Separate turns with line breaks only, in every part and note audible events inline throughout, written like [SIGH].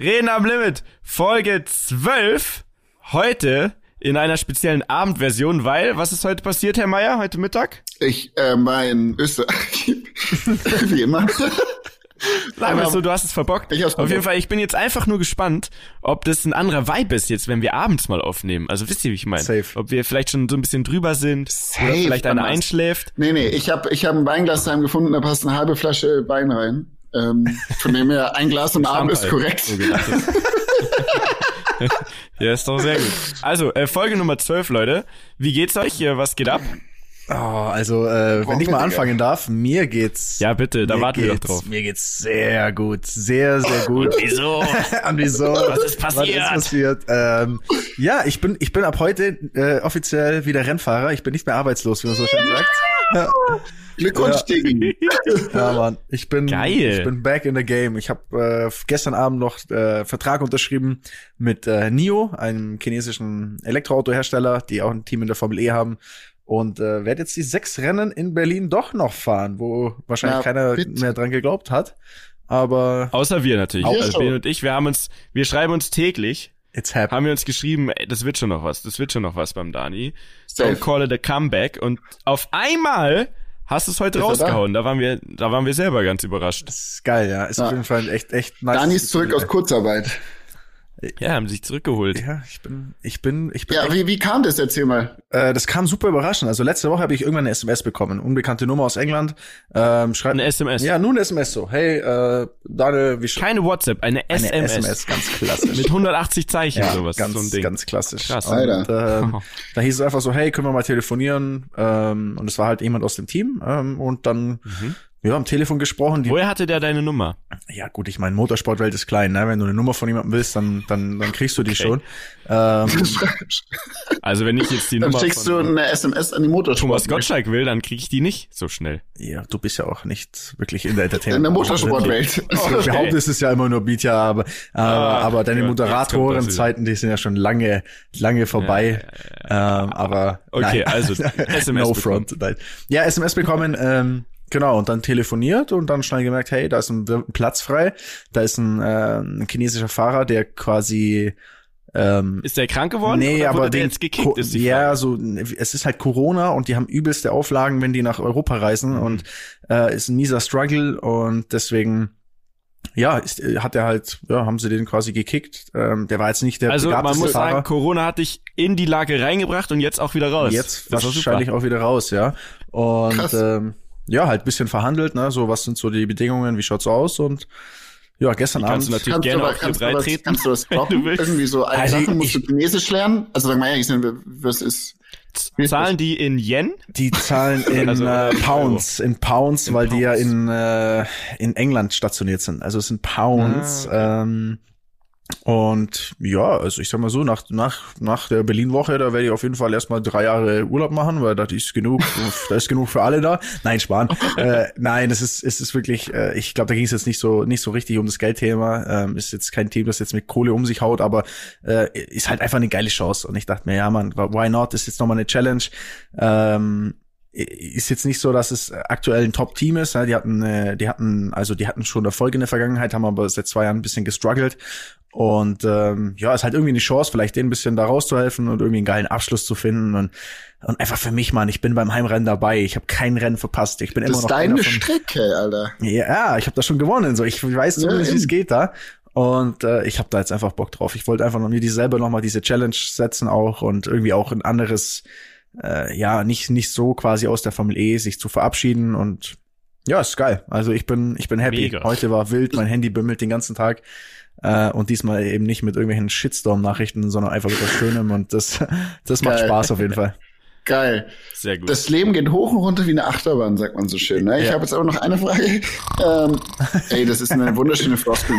Reden am Limit, Folge 12. Heute in einer speziellen Abendversion, weil, was ist heute passiert, Herr Meier, heute Mittag?
Ich äh, war in Österreich. [LAUGHS] Wie immer.
Sagen wir so, du hast es verbockt.
Ich hab's
Auf
verbockt.
jeden Fall, ich bin jetzt einfach nur gespannt, ob das ein anderer Vibe ist jetzt, wenn wir abends mal aufnehmen. Also wisst ihr, wie ich meine?
Safe.
Ob wir vielleicht schon so ein bisschen drüber sind
Safe,
oder vielleicht einer einschläft.
Nee, nee, ich habe ich hab ein Weinglas daheim gefunden, da passt eine halbe Flasche Wein rein. Ähm, von dem her, ein Glas am Abend ist korrekt. [LAUGHS]
Ja, ist doch sehr gut. Also, äh, Folge Nummer 12, Leute. Wie geht's euch? Hier, was geht ab?
Oh, also, äh, wenn ich mal anfangen darf, mir geht's.
Ja, bitte, da warten wir doch drauf.
Mir geht's sehr gut, sehr, sehr gut.
Wieso? [LAUGHS]
An wieso? Was
ist passiert?
Was ist passiert? Ähm, ja, ich bin, ich bin ab heute äh, offiziell wieder Rennfahrer. Ich bin nicht mehr arbeitslos, wie man so schön sagt. Ja,
Glückwunsch. Diggi. [LAUGHS]
ja, Mann. Ich bin,
Geil.
ich bin back in the game. Ich habe äh, gestern Abend noch äh, Vertrag unterschrieben mit äh, NIO, einem chinesischen Elektroautohersteller, die auch ein Team in der Formel E haben. Und äh, werde jetzt die sechs Rennen in Berlin doch noch fahren, wo wahrscheinlich
Na,
keiner
bitte.
mehr dran geglaubt hat. Aber
Außer wir natürlich.
Auch
Also. Ben und ich, wir haben uns, wir schreiben uns täglich,
it's happening.
haben wir uns geschrieben, ey, das wird schon noch was, das wird schon noch was beim Dani.
Safe.
Don't call it a comeback. Und auf einmal hast du es heute
Ist
rausgehauen. Da waren wir, da waren wir selber ganz überrascht.
Das ist geil, ja. Ist
Ja.
auf jeden Fall echt, echt nice.
Dani ist zurück aus Kurzarbeit.
Ja, haben sich zurückgeholt.
Ja, ich bin, ich bin, ich bin.
Ja, wie, wie kam das? Erzähl mal.
äh, das kam super überraschend. Also letzte Woche habe ich irgendwann eine SMS bekommen, unbekannte Nummer aus England. Ähm, schreibt,
Eine SMS.
Ja, nur eine SMS so. Hey, äh, Daniel, wie
Keine WhatsApp, eine
eine
SMS.
SMS, ganz klassisch.
Mit 180 Zeichen,
ja,
sowas.
ganz,
so ein Ding.
ganz klassisch.
Krass.
Und,
Alter.
ähm, [LAUGHS] da hieß es einfach so, hey, können wir mal telefonieren? Ähm, und es war halt jemand aus dem Team. Ähm, und dann,
Mhm.
Ja, am Telefon gesprochen. Die,
Woher hatte der deine Nummer?
ja, gut, ich meine, Motorsportwelt ist klein, ne? Wenn du eine Nummer von jemandem willst, dann, dann, dann kriegst du die schon. Ähm, [LAUGHS]
Also wenn ich jetzt die
Dann
Nummer
schickst du
von
eine SMS an die Motorsport.
Thomas Gottschalk will, dann kriege ich die nicht so schnell.
ja, du bist ja auch nicht wirklich in der Entertainment.
In der Motorsportwelt. [LAUGHS]
Also,
Okay.
Behauptet es ist ja immer nur Beat, ja, aber, aber,
Ah,
aber deine
Gott,
Moderatorenzeiten, die sind ja schon lange, lange vorbei. Ähm, aber
Okay,
nein.
also [LAUGHS] SMS
no
bekommen.
front. Nein. Ja, SMS bekommen, ähm, genau, und dann telefoniert und dann schnell gemerkt, hey, da ist ein, Platz frei, da ist ein, äh, ein chinesischer Fahrer, der quasi ähm,
Ist der krank geworden?
Nee,
oder
aber
wurde der
den
jetzt gekickt,
Co-
ist die
ja,
Frage.
so es ist halt Corona und die haben übelste Auflagen, wenn die nach Europa reisen
Mhm.
und äh, ist ein mieser Struggle und deswegen ja, ist, hat er halt, ja, haben sie den quasi gekickt. Ähm, der war jetzt nicht der
Also man muss
Fahrer.
sagen, Corona hat dich in die Lage reingebracht und jetzt auch wieder raus.
Jetzt
Das war
wahrscheinlich auch wieder raus, ja. Und
Krass.
ähm, ja, halt bisschen verhandelt, ne? So, was sind so die Bedingungen, wie schaut's aus? Und ja, gestern
Die kannst du
Abend.
natürlich
Kannst du,
gerne
aber,
auf
kannst, du was,
treten.
kannst du [LAUGHS]
du
droppen? Irgendwie so eine
Also
Sache musst du Chinesisch lernen? Also sag mal ehrlich, was ist...
Zahlen die in Yen?
Die zahlen in [LAUGHS]
Also,
äh,
in
Pounds, in Pounds,
In
weil die ja
Pounds.
in, äh, in England stationiert sind. Also es sind Pounds.
Ah,
ähm, und ja, also ich sag mal so, nach, nach, nach der Berlin-Woche, da werde ich auf jeden Fall erstmal drei Jahre Urlaub machen, weil da ist genug, [LAUGHS] da ist genug für alle da. Nein, Spahn. [LAUGHS] äh, nein, es ist, es ist wirklich, äh, ich glaube, da ging es jetzt nicht so, nicht so richtig um das Geldthema. Ähm, ist jetzt kein Team, das jetzt mit Kohle um sich haut, aber äh, ist halt einfach eine geile Chance. Und ich dachte mir, ja, man, why not? Ist jetzt nochmal eine Challenge. Ähm, ist jetzt nicht so, dass es aktuell ein Top-Team ist. Die hatten, äh, die hatten, also die hatten schon Erfolge in der Vergangenheit, haben aber seit zwei Jahren ein bisschen gestruggelt. Und ähm, ja, ist halt irgendwie eine Chance, vielleicht denen ein bisschen da rauszuhelfen und irgendwie einen geilen Abschluss zu finden. Und, und einfach für mich, Mann, ich bin beim Heimrennen dabei. Ich habe kein Rennen verpasst. Ich bin
Das
immer
ist
noch einer
deine
von,
Strecke, Alter.
Ja, ich habe das schon gewonnen. So, ich weiß
Ja,
zumindest, wie es geht da. Und äh, ich habe da jetzt einfach Bock drauf. Ich wollte einfach noch mir dieselbe noch mal diese Challenge setzen auch und irgendwie auch ein anderes, äh, ja, nicht nicht so quasi aus der Formel E sich zu verabschieden und ja, ist geil. Also ich bin ich bin happy.
Mega.
Heute war wild, mein Handy bimmelt den ganzen Tag. Äh, und diesmal eben nicht mit irgendwelchen Shitstorm-Nachrichten, sondern einfach mit was Schönem und das, [LAUGHS] das macht
Geil.
Spaß auf jeden Fall.
Geil.
Sehr gut.
Das Leben geht hoch und runter wie eine Achterbahn, sagt man so schön. Ne? Ich
Ja.
habe jetzt aber noch eine Frage. Ähm, ey, das ist eine wunderschöne Floskel.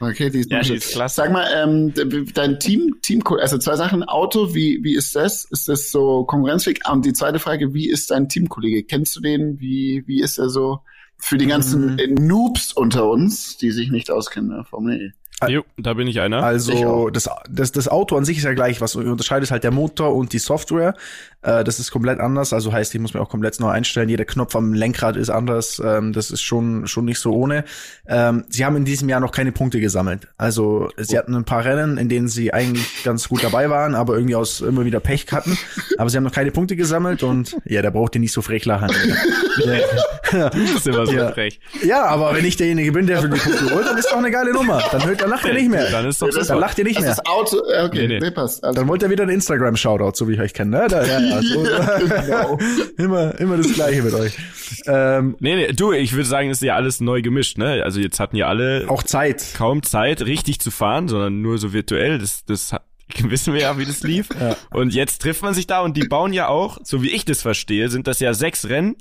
Okay, die ist,
Ja, die ist klasse.
Sag mal, ähm, de- dein Team, Team, also zwei Sachen. Auto, wie, wie ist das? Ist das so konkurrenzfähig? Und die zweite Frage, wie ist dein Teamkollege? Kennst du den? Wie, wie ist er so? Für die ganzen
Mhm.
Noobs unter uns, die sich nicht auskennen, ne? Formel E.
Jo, da bin ich einer.
Also das, das, das Auto an sich ist ja gleich, was unterscheidet halt der Motor und die Software. Äh, das ist komplett anders, also heißt, ich muss mir auch komplett neu einstellen. Jeder Knopf am Lenkrad ist anders. Ähm, das ist schon schon nicht so ohne. Ähm, sie haben in diesem Jahr noch keine Punkte gesammelt. Also sie hatten ein paar Rennen, in denen sie eigentlich ganz gut dabei waren, aber irgendwie aus immer wieder Pech hatten. Aber sie haben noch keine Punkte gesammelt und ja, da braucht ihr nicht so frech lachen. [LAUGHS]
ja. Du bist immer so
ja.
frech.
Ja, aber wenn ich derjenige bin, der für die Punkte holt, dann ist doch eine geile Nummer. Dann hört dann lacht ihr nicht mehr.
Dann ist doch
Das
super.
Dann lacht ihr nicht mehr.
Das Auto, äh, okay,
Nee,
nee,
nee.
passt. Also,
Dann wollt ihr wieder einen Instagram-Shoutout, so wie ich euch kenne, ne? Da, ja, ja, so. [LAUGHS] [LAUGHS]
genau.
immer, immer das Gleiche mit euch. Ähm,
Nee, nee, du, ich würde sagen, es ist ja alles neu gemischt, ne? Also jetzt hatten ja alle
auch Zeit.
kaum Zeit, richtig zu fahren, sondern nur so virtuell. Das, das [LAUGHS] wissen wir ja, wie das lief.
Ja.
Und jetzt trifft man sich da und die bauen ja auch, so wie ich das verstehe, sind das ja sechs Rennen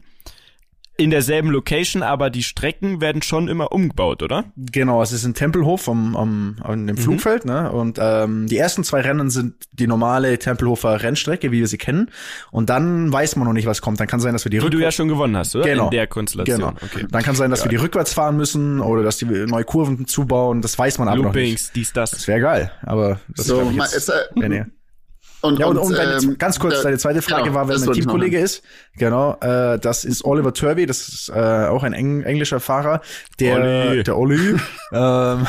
in derselben Location, aber die Strecken werden schon immer umgebaut, oder?
Genau, es ist ein Tempelhof am, am, an
Mhm.
dem Flugfeld, ne? Und ähm, die ersten zwei Rennen sind die normale Tempelhofer Rennstrecke, wie wir sie kennen. Und dann weiß man noch nicht, was kommt. Dann kann sein, dass wir die
Wo du ja
rückwärts-
schon gewonnen hast, oder?
Genau.
In der Konstellation.
Genau.
Okay.
Dann kann sein, dass wir die rückwärts fahren müssen oder dass die neue Kurven zubauen. Das weiß man aber noch nicht.
Loopings, dies, das.
Das wäre geil, aber das
So,
glaub ich jetzt,
ist, äh. Und,
Ja, und, und deine,
ähm,
ganz kurz, deine zweite Frage
genau,
war, wer mein Teamkollege ist. Genau, äh, das ist Oliver Turvey, das ist äh, auch ein Eng englischer Fahrer, der,
Olli.
der Olli, [LAUGHS] ähm,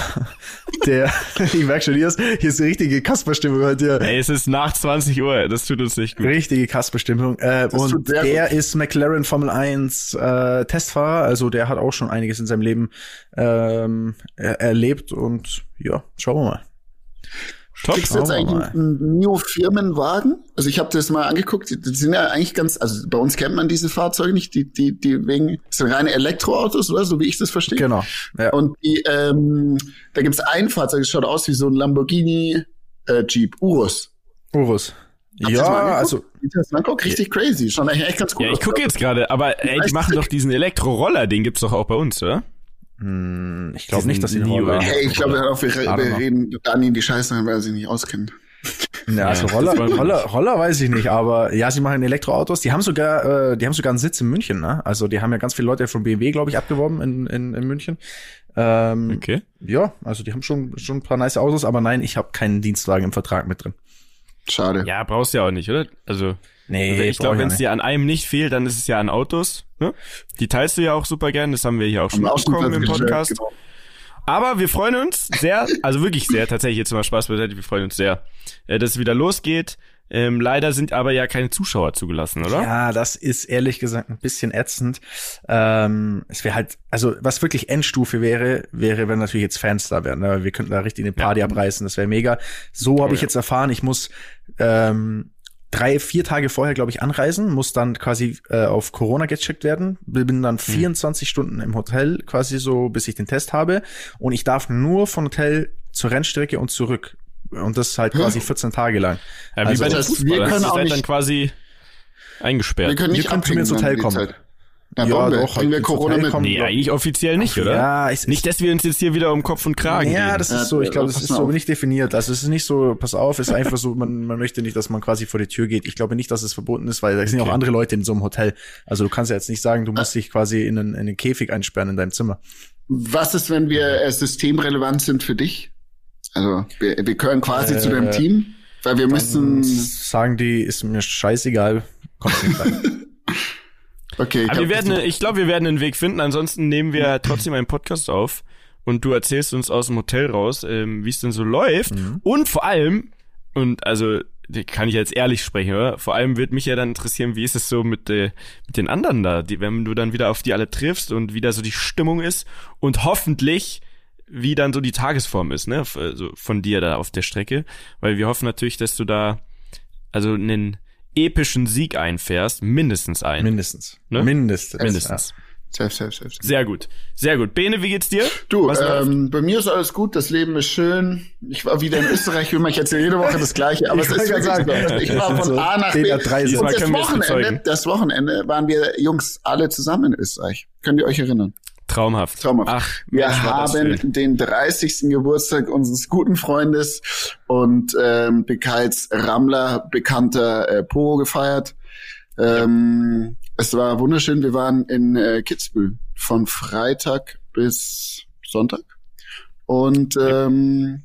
der, ich merk schon, hier ist, hier ist die richtige Kasperstimmung heute, hier.
Ey, es ist nach 20 Uhr, das tut uns nicht gut.
Richtige Kasperstimmung. Äh,
Das
und der ist McLaren Formel 1 äh, Testfahrer, also der hat auch schon einiges in seinem Leben ähm, er erlebt und ja, schauen wir mal.
Top.
Kriegst du jetzt eigentlich einen New-Firmenwagen? Also ich habe das mal angeguckt, die, die sind ja eigentlich ganz, also bei uns kennt man diese Fahrzeuge nicht, die, die, die wegen, das sind reine Elektroautos, oder? So wie ich das verstehe.
Genau. Ja.
Und die, ähm, da gibt's ein Fahrzeug, das schaut aus wie so ein Lamborghini äh, Jeep, Urus.
Urus.
Habt
Ja, also
das anguckt? richtig crazy. Eigentlich echt ganz cool
Ja, ich gucke jetzt gerade, aber ey, die machen doch diesen Elektroroller, den gibt's doch auch bei uns, oder?
Hm, ich glaube nicht, dass die einen
Neo-
Roller
Hey, ich glaube, hör auf, wir, wir reden Dani in die Scheiße, rein, weil er sich nicht auskennt.
Ja, also Roller, Roller, Roller weiß ich nicht, aber ja, sie machen Elektroautos. Die haben sogar, äh, die haben sogar einen Sitz in München, ne? Also die haben ja ganz viele Leute von BMW, glaube ich, abgeworben in, in, in München. Ähm,
Okay.
Ja, also die haben schon schon ein paar nice Autos, aber nein, ich habe keinen Dienstwagen im Vertrag mit drin.
Schade.
Ja, brauchst du ja auch nicht, oder? Also,
Nee,
ich glaube, wenn es dir an einem nicht fehlt, dann ist es ja an Autos. Ne? Die teilst du ja auch super gern, das haben wir hier auch schon mitbekommen im Podcast.
genau.
Aber wir freuen uns sehr, also wirklich sehr, tatsächlich jetzt mal Spaß beiseite, wir freuen uns sehr, äh, dass es wieder losgeht. Ähm, leider sind aber ja keine Zuschauer zugelassen, oder?
Ja, das ist ehrlich gesagt ein bisschen ätzend. Ähm, es wäre halt, also was wirklich Endstufe wäre, wäre, wenn natürlich jetzt Fans da wären. Ne? Wir könnten da richtig eine Party abreißen, das wäre mega. So habe ich
ja.
jetzt erfahren, ich muss ähm, drei, vier Tage vorher, glaube ich, anreisen, muss dann quasi äh, auf Corona gecheckt werden, bin dann 24 Stunden im Hotel, quasi so, bis ich den Test habe. Und ich darf nur von Hotel zur Rennstrecke und zurück. Und das halt quasi 14 Tage lang.
Ja, wie
Also-
bei
Das heißt, wir können auch
dann
nicht-
quasi eingesperrt.
Wir können nicht
Ihr könnt zu mir ins Hotel kommen.
Zeit- Ja,
Ja,
warum wir?
doch,
Kriegen wir
ins
Corona mit?
kommen.
nee, eigentlich offiziell nicht, oder?
Ja, ich,
Nicht, dass wir uns jetzt hier wieder um Kopf und Kragen
Ja,
reden.
das ist so, ich glaube, das ist so nicht definiert. Also es ist nicht so, pass auf, es ist einfach so, man, man möchte nicht, dass man quasi vor die Tür geht. Ich glaube nicht, dass es verboten ist, weil da sind ja
Okay.
auch andere Leute in so einem Hotel. Also du kannst ja jetzt nicht sagen, du musst dich quasi in einen, in einen Käfig einsperren in deinem Zimmer.
Was ist, wenn wir äh, systemrelevant sind für dich? Also wir, wir gehören quasi
Äh,
zu deinem Team, weil wir müssen.
Sagen die, ist mir scheißegal, kommt nicht rein. [LAUGHS]
Okay, ich
Aber wir werden, ich glaube, wir werden einen Weg finden. Ansonsten nehmen wir trotzdem einen Podcast auf und du erzählst uns aus dem Hotel raus, ähm, wie es denn so läuft. Und vor allem, und also kann ich jetzt ehrlich sprechen, oder? Vor allem wird mich ja dann interessieren, wie ist es so mit, äh, mit den anderen da, die, wenn du dann wieder auf die alle triffst und wie da so die Stimmung ist und hoffentlich wie dann so die Tagesform ist, ne, also von dir da auf der Strecke, weil wir hoffen natürlich, dass du da also einen epischen Sieg einfährst, mindestens einen.
Mindestens.
Ne?
Mindestens.
Mindestens.
Safe, safe, safe. safe.
Sehr gut. Sehr gut. Bene, wie geht's dir?
Du,
Was läuft?
ähm, bei mir ist alles gut, das Leben ist schön. Ich war wieder in Österreich, immer, ich erzähle jede Woche das Gleiche, aber
Ich
es ist wirklich so.
sagen,
Ich war von
so
A nach B.
DDR3
Und
Diesmal
das Wochenende, das Wochenende waren wir Jungs alle zusammen in Österreich. Könnt ihr euch erinnern?
Traumhaft.
Traumhaft.
Ach,
Wir
Mensch,
haben den 30. Geburtstag unseres guten Freundes und ähm, als Rammler bekannter äh, Po gefeiert. Ähm, Es war wunderschön. Wir waren in äh, Kitzbühel von Freitag bis Sonntag. Und ähm,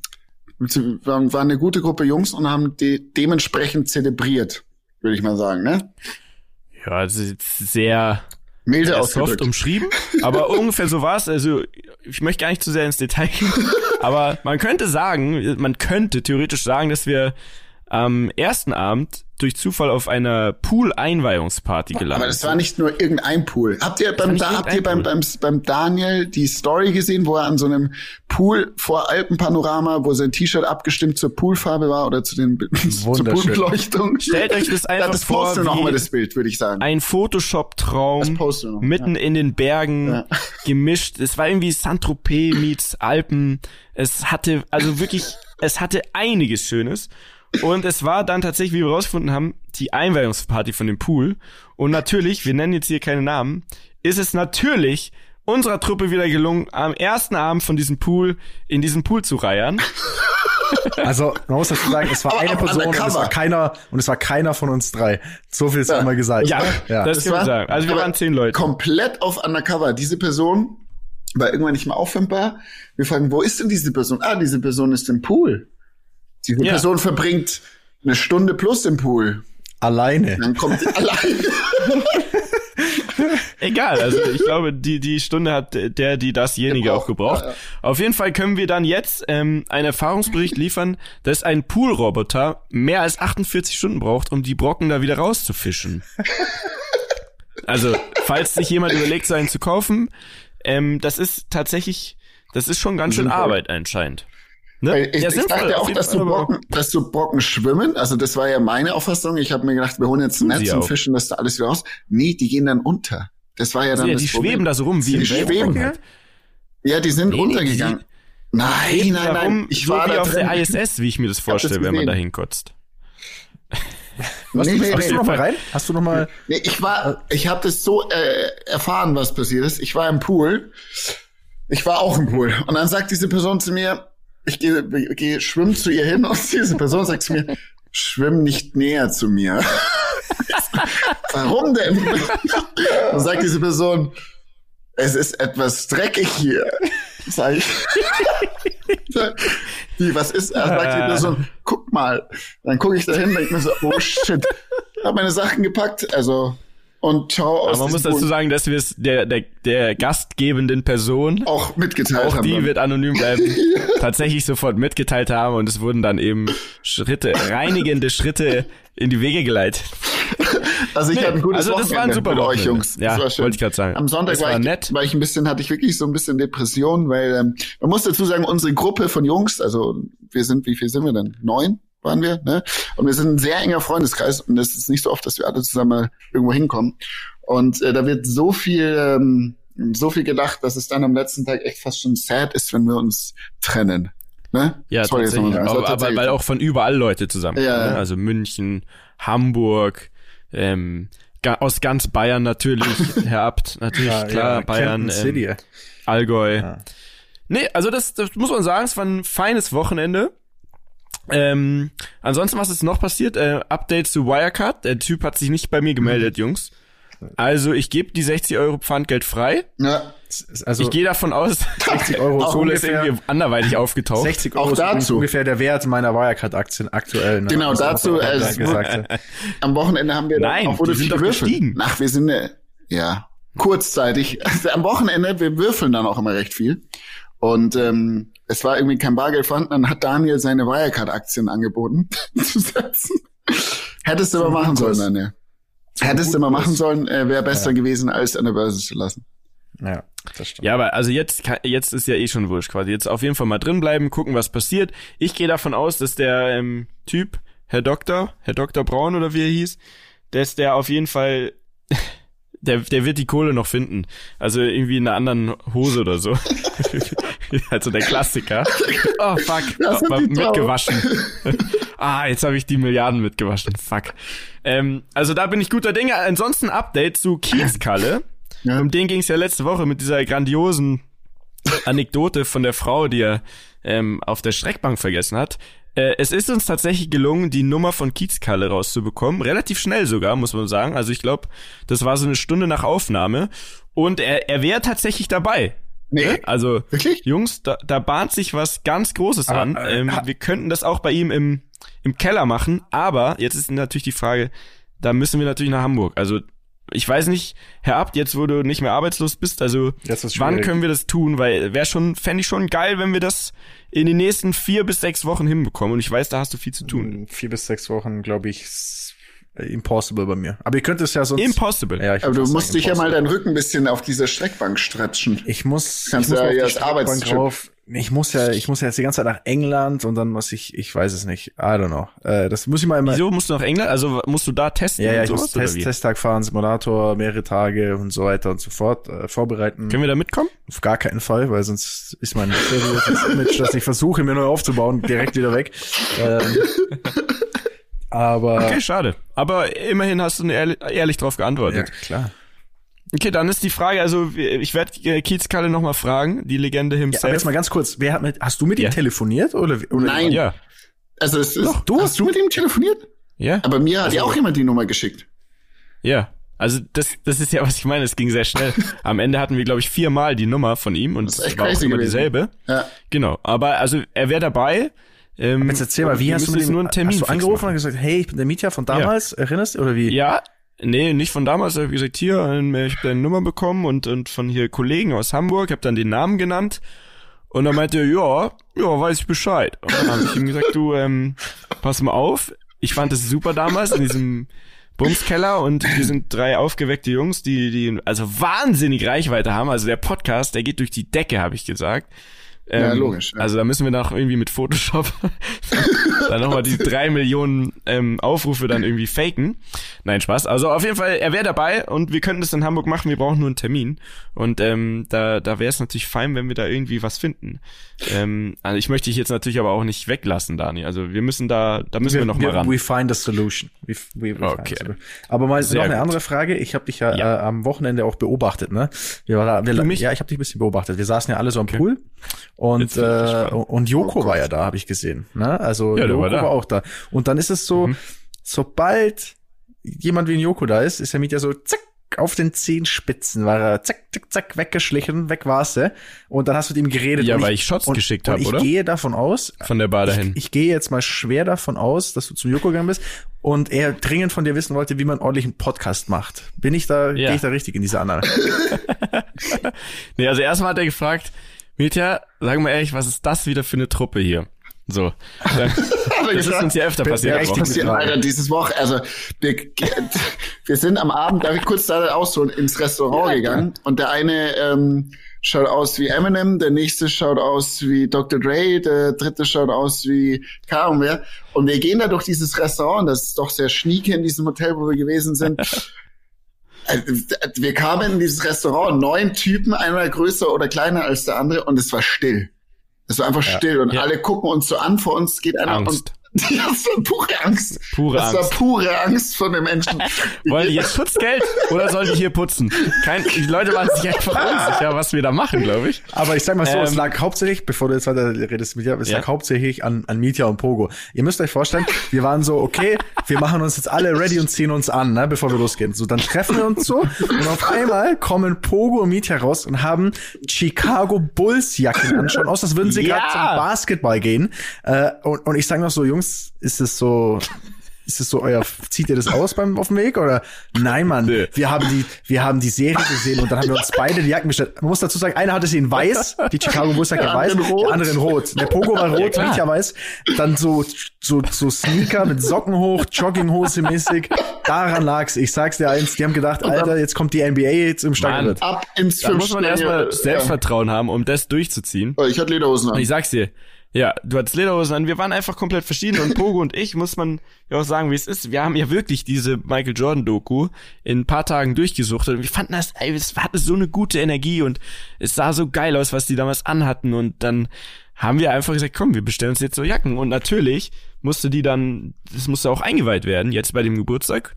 wir waren eine gute Gruppe Jungs und haben de dementsprechend zelebriert, würde ich mal sagen, ne?
Ja, das ist sehr
Milde
soft
ausgedrückt.
umschrieben, aber [LAUGHS] ungefähr so war es. Also ich möchte gar nicht zu sehr ins Detail gehen, aber man könnte sagen, man könnte theoretisch sagen, dass wir am ersten Abend durch Zufall auf einer Pool-Einweihungsparty gelandet
Aber das war nicht nur irgendein Pool. Habt ihr beim, da, habt ihr beim, beim, beim Daniel die Story gesehen, wo er an so einem Pool vor Alpenpanorama, wo sein T-Shirt abgestimmt zur Poolfarbe war oder zu den [LAUGHS] zur. Poolleuchtung?
Stellt euch das [LAUGHS]
Ja,
einfach
das
vor,
posten wir noch
wie
mal das Bild, würde ich sagen.
ein
Das
Photoshop-Traum
posten
mitten in den Bergen
Ja. [LAUGHS]
gemischt. Es war irgendwie Saint-Tropez meets Alpen. Es hatte, also wirklich, es hatte einiges Schönes. Und es war dann tatsächlich, wie wir rausgefunden haben, die Einweihungsparty von dem Pool. Und natürlich, wir nennen jetzt hier keine Namen, ist es natürlich unserer Truppe wieder gelungen, am ersten Abend von diesem Pool in diesen Pool zu reiern. [LAUGHS]
Also, man muss dazu sagen, es war
Aber
eine Person und es war keiner, und es war keiner von uns drei. So viel ist
Ja.
einmal gesagt.
Ja,
ja.
das
Das
kann man sagen. Also wir waren zehn Leute.
Komplett auf Undercover. Diese Person war irgendwann nicht mehr auffindbar. Wir fragen, wo ist denn diese Person? Ah, diese Person ist im Pool. Diese
Ja.
Person verbringt eine Stunde plus im Pool.
Alleine.
Dann kommt sie allein. [LAUGHS]
Egal, also ich glaube, die, die Stunde hat der, die dasjenige
Gebraucht,
auch gebraucht.
ja, ja.
Auf jeden Fall können wir dann jetzt ähm, einen Erfahrungsbericht liefern, dass ein Poolroboter mehr als 48 Stunden braucht, um die Brocken da wieder rauszufischen. Also, falls sich jemand überlegt, so einen zu kaufen, ähm, das ist tatsächlich, das ist schon ganz schön. Arbeit anscheinend. Ne?
Ich,
Ja,
ich dachte auch, dass du, Brocken, dass du Brocken schwimmen. Also das war ja meine Auffassung. Ich habe mir gedacht, wir holen jetzt ein Netz und
auch.
fischen das da alles wieder raus. Nee, die gehen dann unter. Das war ja dann
ja,
das
die
Problem.
schweben da so rum wie
Die schweben.
Weltraum halt.
Ja, die sind
Nee, nee,
untergegangen. nein, nein, nein.
rum,
Ich
so
war
wie
da
auf
drin.
der ISS, wie ich mir das vorstelle, wenn man da hinkotzt.
Was,
Nee, nee,
hast
nee.
du noch mal rein? Hast du noch mal?
Nee, ich war, ich habe das so äh, erfahren, was passiert ist. Ich war im Pool. Ich war auch im Pool. Und dann sagt diese Person zu mir, ich gehe geh schwimmen zu ihr hin und diese Person sagt zu mir, schwimm nicht näher zu mir. [LAUGHS] Warum denn? Dann sagt diese Person, es ist etwas dreckig hier. Sag ich. [LAUGHS] Wie, was ist? Dann sagt die Person, guck mal. Dann gucke ich da hin, denke mir so, oh shit. Hab meine Sachen gepackt, also und schau aus
Aber man muss dazu sagen, dass wir es der, der, der gastgebenden Person,
auch mitgeteilt
auch
haben.
die
dann.
wird anonym bleiben, [LAUGHS] tatsächlich sofort mitgeteilt haben und es wurden dann eben Schritte, reinigende Schritte in die Wege geleitet. [LAUGHS]
Also ich
Nee,
hatte ein gutes
also das
Wochenende
war ein super
mit euch
Wochenende.
Jungs.
Ja,
das war schön.
wollte ich grad sagen.
Am Sonntag
Das
war,
war
ich,
nett.
war ich ein bisschen, hatte ich wirklich so ein bisschen Depression, weil ähm, man muss dazu sagen, unsere Gruppe von Jungs, also wir sind, wie viel sind wir denn? Neun waren wir, ne? Und wir sind ein sehr enger Freundeskreis und es ist nicht so oft, dass wir alle zusammen irgendwo hinkommen. Und äh, da wird so viel, ähm, so viel gelacht, dass es dann am letzten Tag echt fast schon sad ist, wenn wir uns trennen. Ne?
Ja,
jetzt
tatsächlich. Aber, aber
tatsächlich
weil
so.
auch von überall Leute zusammen.
Ja,
ne?
ja.
Also München, Hamburg, ähm, ga, aus ganz Bayern natürlich, [LAUGHS] Herr Abt, natürlich,
Ja,
klar,
ja,
Bayern, ähm, Allgäu.
Ja.
Nee, also das, das muss man sagen, es war ein feines Wochenende. Ähm, ansonsten, was ist noch passiert? Äh, Update zu Wirecard. Der Typ hat sich nicht bei mir gemeldet, Jungs. Also ich gebe die 60 Euro Pfandgeld frei.
Ja,
Also
Ich gehe davon aus, [LAUGHS]
60 Euro
Kohle ist irgendwie anderweitig aufgetaucht.
60
Auch
Euro ist übrigens
dazu.
ungefähr der Wert meiner Wirecard-Aktien aktuell. Ne?
Genau,
muss
dazu,
auch
äh, es
gesagt. [LAUGHS]
am Wochenende haben wir
Nein,
auch wurde
die sind doch gestiegen.
Ach, wir sind äh, ja kurzzeitig. Also [LAUGHS] am Wochenende, wir würfeln dann auch immer recht viel. Und ähm, es war irgendwie kein Bargeld vorhanden. Dann hat Daniel seine Wirecard-Aktien angeboten [LAUGHS] zu setzen. Hättest du aber machen sollen, Daniel. Hättest du mal machen sollen, äh, wäre besser gewesen, als an der Börse zu lassen.
Ja, das stimmt.
Ja, aber also jetzt, jetzt ist ja eh schon wurscht quasi. Jetzt auf jeden Fall mal drin bleiben, gucken, was passiert. Ich gehe davon aus, dass der ähm, Typ, Herr Doktor, Herr Doktor Braun oder wie er hieß, dass der auf jeden Fall, [LAUGHS] der, der wird die Kohle noch finden. Also irgendwie in einer anderen Hose oder so. [LAUGHS] [LAUGHS] also der Klassiker. Oh fuck,
Traum.
mitgewaschen. [LAUGHS] ah, jetzt habe ich die Milliarden mitgewaschen. Fuck. Ähm, also da bin ich guter Dinge. Ansonsten Update zu Kiezkalle.
Ja.
Um den ging es ja letzte Woche mit dieser grandiosen Anekdote von der Frau, die er ähm, auf der Streckbank vergessen hat. Äh, es ist uns tatsächlich gelungen, die Nummer von Kiezkalle rauszubekommen. Relativ schnell sogar, muss man sagen. Also ich glaube, das war so eine Stunde nach Aufnahme. Und er, er wäre tatsächlich dabei.
Nee.
Ne? Also,
Wirklich?
Jungs, da, da bahnt sich was ganz Großes
Aber,
an.
äh,
Ähm,
ha-
wir könnten das auch bei ihm im, im Keller machen, aber jetzt ist natürlich die Frage, da müssen wir natürlich nach Hamburg. Also, ich weiß nicht, Herr Abt, jetzt wo du nicht mehr arbeitslos bist, also wann können wir das tun? Weil wäre schon, fände ich schon geil, wenn wir das in den nächsten vier bis sechs Wochen hinbekommen. Und ich weiß, da hast du viel zu tun.
Vier bis sechs Wochen, glaube ich, äh, impossible bei mir. Aber ihr könnt es ja sonst.
Impossible.
Ja, ich
Aber du musst
sagen,
dich ja mal deinen Rücken ein bisschen auf dieser Streckbank stretchen.
Ich muss,
Kannst
ich muss
ja
auf die
jetzt
Streckbank
Arbeitstrip.
rauf. Ich muss ja, ich muss ja jetzt die ganze Zeit nach England und dann muss ich, ich weiß es nicht. I don't know. Äh, das muss ich mal immer.
Wieso musst du nach England? Also musst du da testen?
Ja, ja, ich muss Test? Testtag fahren, Simulator, mehrere Tage und so weiter und so fort äh, vorbereiten.
Können wir da mitkommen?
Auf gar keinen Fall, weil sonst ist mein [LAUGHS] Image, das ich versuche mir neu aufzubauen, direkt wieder weg. Ähm, [LAUGHS] aber
Okay, schade. Aber immerhin hast du ehrlich, ehrlich drauf
ja,
geantwortet.
klar.
Okay, dann ist die Frage, also ich werde äh, Kiezkalle noch mal fragen, die Legende
Ja, aber
himself.
jetzt mal ganz kurz, wer hat mit, hast du mit
Ja.
ihm telefoniert oder, oder
Nein.
ja,
Also es ist,
Doch, du?
hast du mit ihm telefoniert?
ja,
Aber mir hat
Also-
ja auch jemand die Nummer geschickt.
ja. Also das, das ist ja, was ich meine, es ging sehr schnell. [LAUGHS] Am Ende hatten wir, glaube ich, viermal die Nummer von ihm und es war auch immer
gewesen.
dieselbe.
Ja.
Genau, aber also er wäre dabei. Ähm,
Jetzt erzähl mal, wie hast du mit ihm,
nur einen Termin
hast du angerufen und gesagt, hey, ich bin der Mietja von damals, erinnerst du, oder wie?
Ja, nee, nicht von damals. Ich habe gesagt, hier, ähm, ich habe deine Nummer bekommen und, und von hier Kollegen aus Hamburg, habe dann den Namen genannt. Und dann meinte er, ja, ja, weiß ich Bescheid. Und dann habe ich ihm gesagt, du, ähm, pass mal auf. Ich fand es super damals in diesem Bumskeller und wir sind drei aufgeweckte Jungs, die, die also wahnsinnig Reichweite haben. Also der Podcast, der geht durch die Decke, habe ich gesagt.
Ja,
Ähm,
logisch, ja.
Also da müssen wir noch irgendwie mit Photoshop [LAUGHS] dann nochmal die drei Millionen ähm, Aufrufe dann irgendwie faken. Nein, Spaß. Also auf jeden Fall, er wäre dabei und wir könnten das in Hamburg machen. Wir brauchen nur einen Termin. Und ähm, da, da wäre es natürlich fein, wenn wir da irgendwie was finden. Ähm, also ich möchte dich jetzt natürlich aber auch nicht weglassen, Dani. Also wir müssen da, da müssen wir, noch mal ran.
We find a solution. We, we, we
Okay.
find a solution. Aber mal
Sehr
noch eine
gut.
andere Frage. Ich habe dich ja,
Ja.
Äh, am Wochenende auch beobachtet, ne? Wir war da, wir,
Du mich?
Ja, ich habe dich ein bisschen beobachtet. Wir saßen ja alle so am Pool und
ich
äh, und Joko
Oh
war ja da, habe ich gesehen. Ne? Also
Ja,
Joko
war
war, auch da. Und dann ist es so,
Mhm.
sobald jemand wie ein Joko da ist, ist der Mieter so zack auf den Zehenspitzen war er zack, zack, zack, weggeschlichen, weg war's, äh. Und dann hast du mit ihm geredet.
Ja, weil ich Shots
und,
geschickt
und
hab,
ich
oder?
gehe davon aus,
Von der Bar dahin.
ich, ich gehe jetzt mal schwer davon aus, dass du zum Joko gegangen bist und er dringend von dir wissen wollte, wie man ordentlich einen Podcast macht. Bin ich da,
Ja.
gehe ich da richtig in diese Annahme? [LAUGHS]
Nee, also erstmal hat er gefragt, Mietja, sag mal ehrlich, was ist das wieder für eine Truppe hier? So. Dann, [LAUGHS] das ist uns ja öfter passiert.
richtig
passiert. Alter, dieses Woche, also wir, wir sind am Abend, darf ich kurz da ausholen, ins Restaurant
Ja,
gegangen und der eine ähm, schaut aus wie Eminem, der nächste schaut aus wie Dr. Dre, der dritte schaut aus wie kaum wer und wir gehen da durch dieses Restaurant, das ist doch sehr schnieke in diesem Hotel, wo wir gewesen sind. [LAUGHS] Äh, Wir kamen in dieses Restaurant, neun Typen, einer größer oder kleiner als der andere und es war still. Es war einfach still und
Ja.
alle gucken uns so an, vor uns geht einer
Angst.
und Ja, [LAUGHS] das war pure Angst.
Pure
das war
Angst.
pure Angst von den Menschen. [LAUGHS]
Wollen die jetzt Schutzgeld oder sollen die hier putzen? Kein, die Leute waren sich einfach unsicher, was wir da machen, glaube ich.
Aber ich sag mal so, es
Ähm,
lag hauptsächlich, bevor du jetzt weiter redest mit dir, es
Ja.
lag hauptsächlich an, an Mietja und Pogo. Ihr müsst euch vorstellen, wir waren so, okay, wir machen uns jetzt alle ready und ziehen uns an, ne, bevor wir losgehen. So, dann treffen wir uns so und auf einmal kommen Pogo und Mietja raus und haben Chicago Bulls Jacken an, schauen aus, als würden sie
Ja.
gerade zum Basketball gehen. Äh, und, und ich sag noch so, Jungs, ist es so, ist es so euer, zieht ihr das aus beim auf dem Weg oder? Nein, Mann.
Nö.
Wir haben die, wir haben die Serie gesehen und dann haben wir uns beide die Jacken bestellt. Man muss dazu sagen, einer hatte sie in weiß, die Chicago Bulls Jacke
Der
weiß,
rot.
andere in rot. Der Pogo war rot,
klar.
Mietja weiß. Dann so, so, so Sneaker mit Socken hoch, Jogginghose mäßig. Daran lag's. Ich sag's dir eins, die haben gedacht, Alter, jetzt kommt die NBA jetzt im Stadion.
Ab ins
Da muss man erstmal Selbstvertrauen haben, um das durchzuziehen.
Ja. Ich hatte Lederhosen
Und
an.
ich sag's dir, ja, du hattest Lederhosen an, wir waren einfach komplett verschieden. Und Pogo und ich, muss man ja auch sagen, wie es ist. Wir haben ja wirklich diese Michael Jordan Doku in ein paar Tagen durchgesucht und wir fanden das, ey, es hatte so eine gute Energie und es sah so geil aus, was die damals anhatten. Und dann haben wir einfach gesagt, komm, wir bestellen uns jetzt so Jacken. Und natürlich musste die dann, das musste auch eingeweiht werden, jetzt bei dem Geburtstag.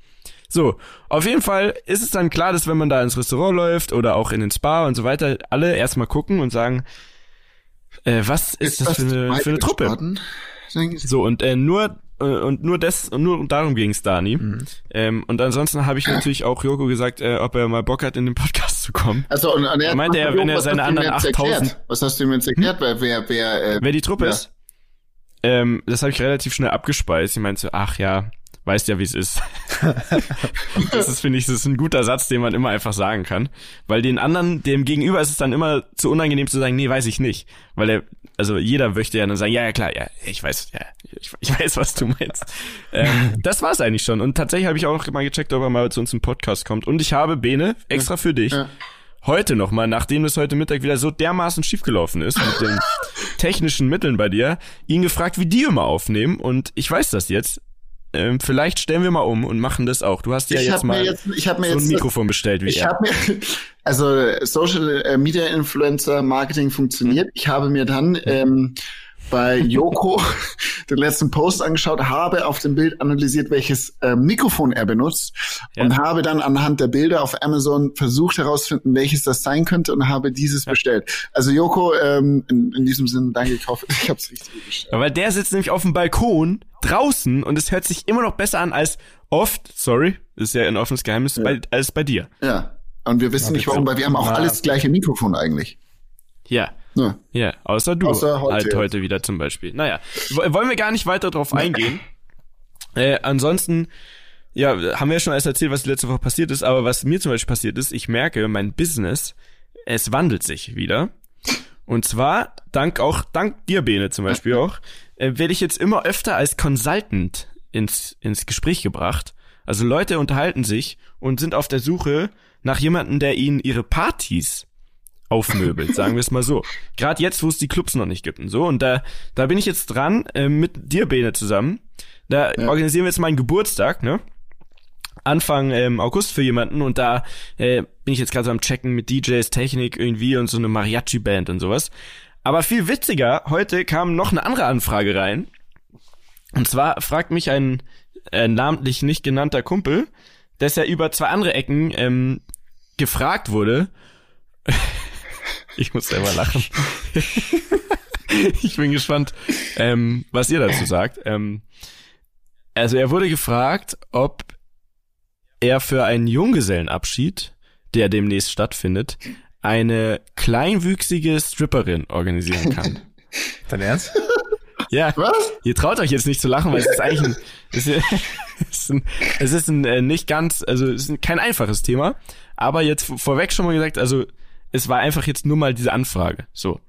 So, auf jeden Fall ist es dann klar, dass wenn man da ins Restaurant läuft oder auch in den Spa und so weiter, alle erstmal gucken und sagen, äh, was ist, das, für eine, für eine Truppe? So, und äh, nur äh, und nur das und nur darum ging's Dani. Mhm. Ähm, und ansonsten habe ich natürlich auch Joko gesagt, äh, ob er mal Bock hat, in den Podcast zu kommen.
Also und, und
er meinte er, wenn er seine anderen 8000
Was hast du ihm jetzt erklärt, hm? wer wer
äh, wer die Truppe ja. ist? Ähm, das habe ich relativ schnell abgespeist. Ich meinte so, ach ja, weißt ja, wie es ist. [LAUGHS] das ist, finde ich, das ist ein guter Satz, den man immer einfach sagen kann. Weil den anderen, dem gegenüber ist es dann immer zu unangenehm zu sagen, nee, weiß ich nicht. Weil er, also jeder möchte ja dann sagen, ja, ja, klar, ja, ich weiß, ja, ich, ich weiß, was du meinst. ähm, das war's eigentlich schon. Und tatsächlich habe ich auch mal gecheckt, ob er mal zu uns im Podcast kommt. Und ich habe, Bene, extra für dich, ja. heute nochmal, nachdem es heute Mittag wieder so dermaßen schiefgelaufen ist mit den [LAUGHS] technischen Mitteln bei dir, ihn gefragt, wie die immer aufnehmen. Und ich weiß das jetzt ähm, vielleicht stellen wir mal um und machen das auch. Du hast ja ich jetzt mal jetzt, ich hab mir so ein Mikrofon bestellt wie
ich er. Hab mir, [LAUGHS] also Social äh, Media Influencer Marketing funktioniert. Mhm. Ich habe mir dann ähm, bei Joko [LAUGHS] den letzten Post angeschaut, habe auf dem Bild analysiert, welches äh, Mikrofon er benutzt ja. und habe dann anhand der Bilder auf Amazon versucht herauszufinden, welches das sein könnte und habe dieses ja. bestellt. Also Joko, ähm, in, in diesem Sinne, danke, ich hoffe, [LAUGHS] ich habe es richtig bestellt.
Aber der sitzt nämlich auf dem Balkon draußen und es hört sich immer noch besser an als oft, sorry, ist ja ein offenes Geheimnis, ja. bei, als bei dir.
Ja. Und wir wissen nicht warum, weil wir haben auch alles gleiche Mikrofon eigentlich.
Ja. Ja, ja außer du außer heute, halt heute wieder zum Beispiel. Naja, wollen wir gar nicht weiter drauf eingehen. äh, ansonsten, ja, haben wir ja schon alles erzählt, was die letzte Woche passiert ist, aber was mir zum Beispiel passiert ist, ich merke, mein Business, es wandelt sich wieder. Und zwar, dank auch, dank dir, Bene zum Beispiel auch, äh, werde ich jetzt immer öfter als Consultant ins, ins Gespräch gebracht. Also Leute unterhalten sich und sind auf der Suche nach jemandem, der ihnen ihre Partys aufmöbelt, sagen wir es mal so. Gerade jetzt, wo es die Clubs noch nicht gibt und so. Und da, da bin ich jetzt dran, äh, mit dir, Bene, zusammen. Da ja. organisieren wir jetzt meinen Geburtstag, ne? Anfang ähm, August für jemanden und da äh, bin ich jetzt gerade so am Checken mit DJs, Technik irgendwie und so eine Mariachi-Band und sowas. Aber viel witziger, heute kam noch eine andere Anfrage rein. Und zwar fragt mich ein äh, namentlich nicht genannter Kumpel, dass er über zwei andere Ecken ähm, gefragt wurde, [LAUGHS] ich muss selber lachen. ich bin gespannt, ähm, was ihr dazu sagt. Ähm, also er wurde gefragt, ob er für einen Junggesellenabschied, der demnächst stattfindet, eine kleinwüchsige Stripperin organisieren kann.
Dein Ernst?
Ja. Was? Ihr traut euch jetzt nicht zu lachen, weil es ist eigentlich ein, es ist, ein, es ist ein äh, nicht ganz, also es ist kein einfaches Thema. Aber jetzt vorweg schon mal gesagt, also es war einfach jetzt nur mal diese Anfrage. So.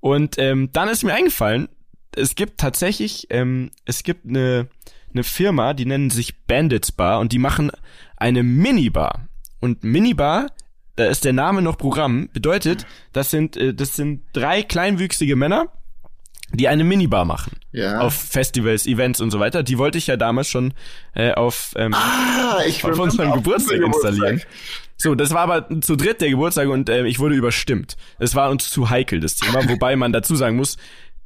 Und ähm, dann ist mir eingefallen, es gibt tatsächlich, ähm, es gibt eine, eine Firma, die nennen sich Bandits Bar und die machen eine Minibar. Und Minibar, da ist der Name noch Programm, bedeutet, das sind, äh, das sind drei kleinwüchsige Männer, die eine Minibar machen. Ja. Auf Festivals, Events und so weiter. Die wollte ich ja damals schon äh, auf, ähm, ah, auf unseren Geburtstag installieren. So, das war aber zu dritt der Geburtstag und äh, ich wurde überstimmt. Es war uns zu heikel, das Thema, [LAUGHS] wobei man dazu sagen muss,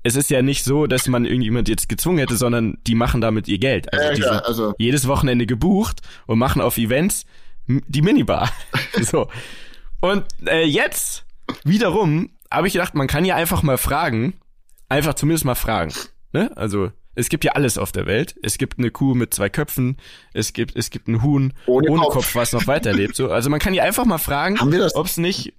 es ist ja nicht so, dass man irgendjemand jetzt gezwungen hätte, sondern die machen damit ihr Geld. Also, ja, die sind also. jedes Wochenende gebucht und machen auf Events die Minibar. [LAUGHS] so. Und äh, jetzt wiederum habe ich gedacht, man kann ja einfach mal fragen, einfach zumindest mal fragen. Ne? Also es gibt ja alles auf der Welt. Es gibt eine Kuh mit zwei Köpfen. Es gibt, es gibt ein Huhn ohne, ohne Kopf. Kopf. was noch weiterlebt. So, also man kann ja einfach mal fragen, ob es nicht.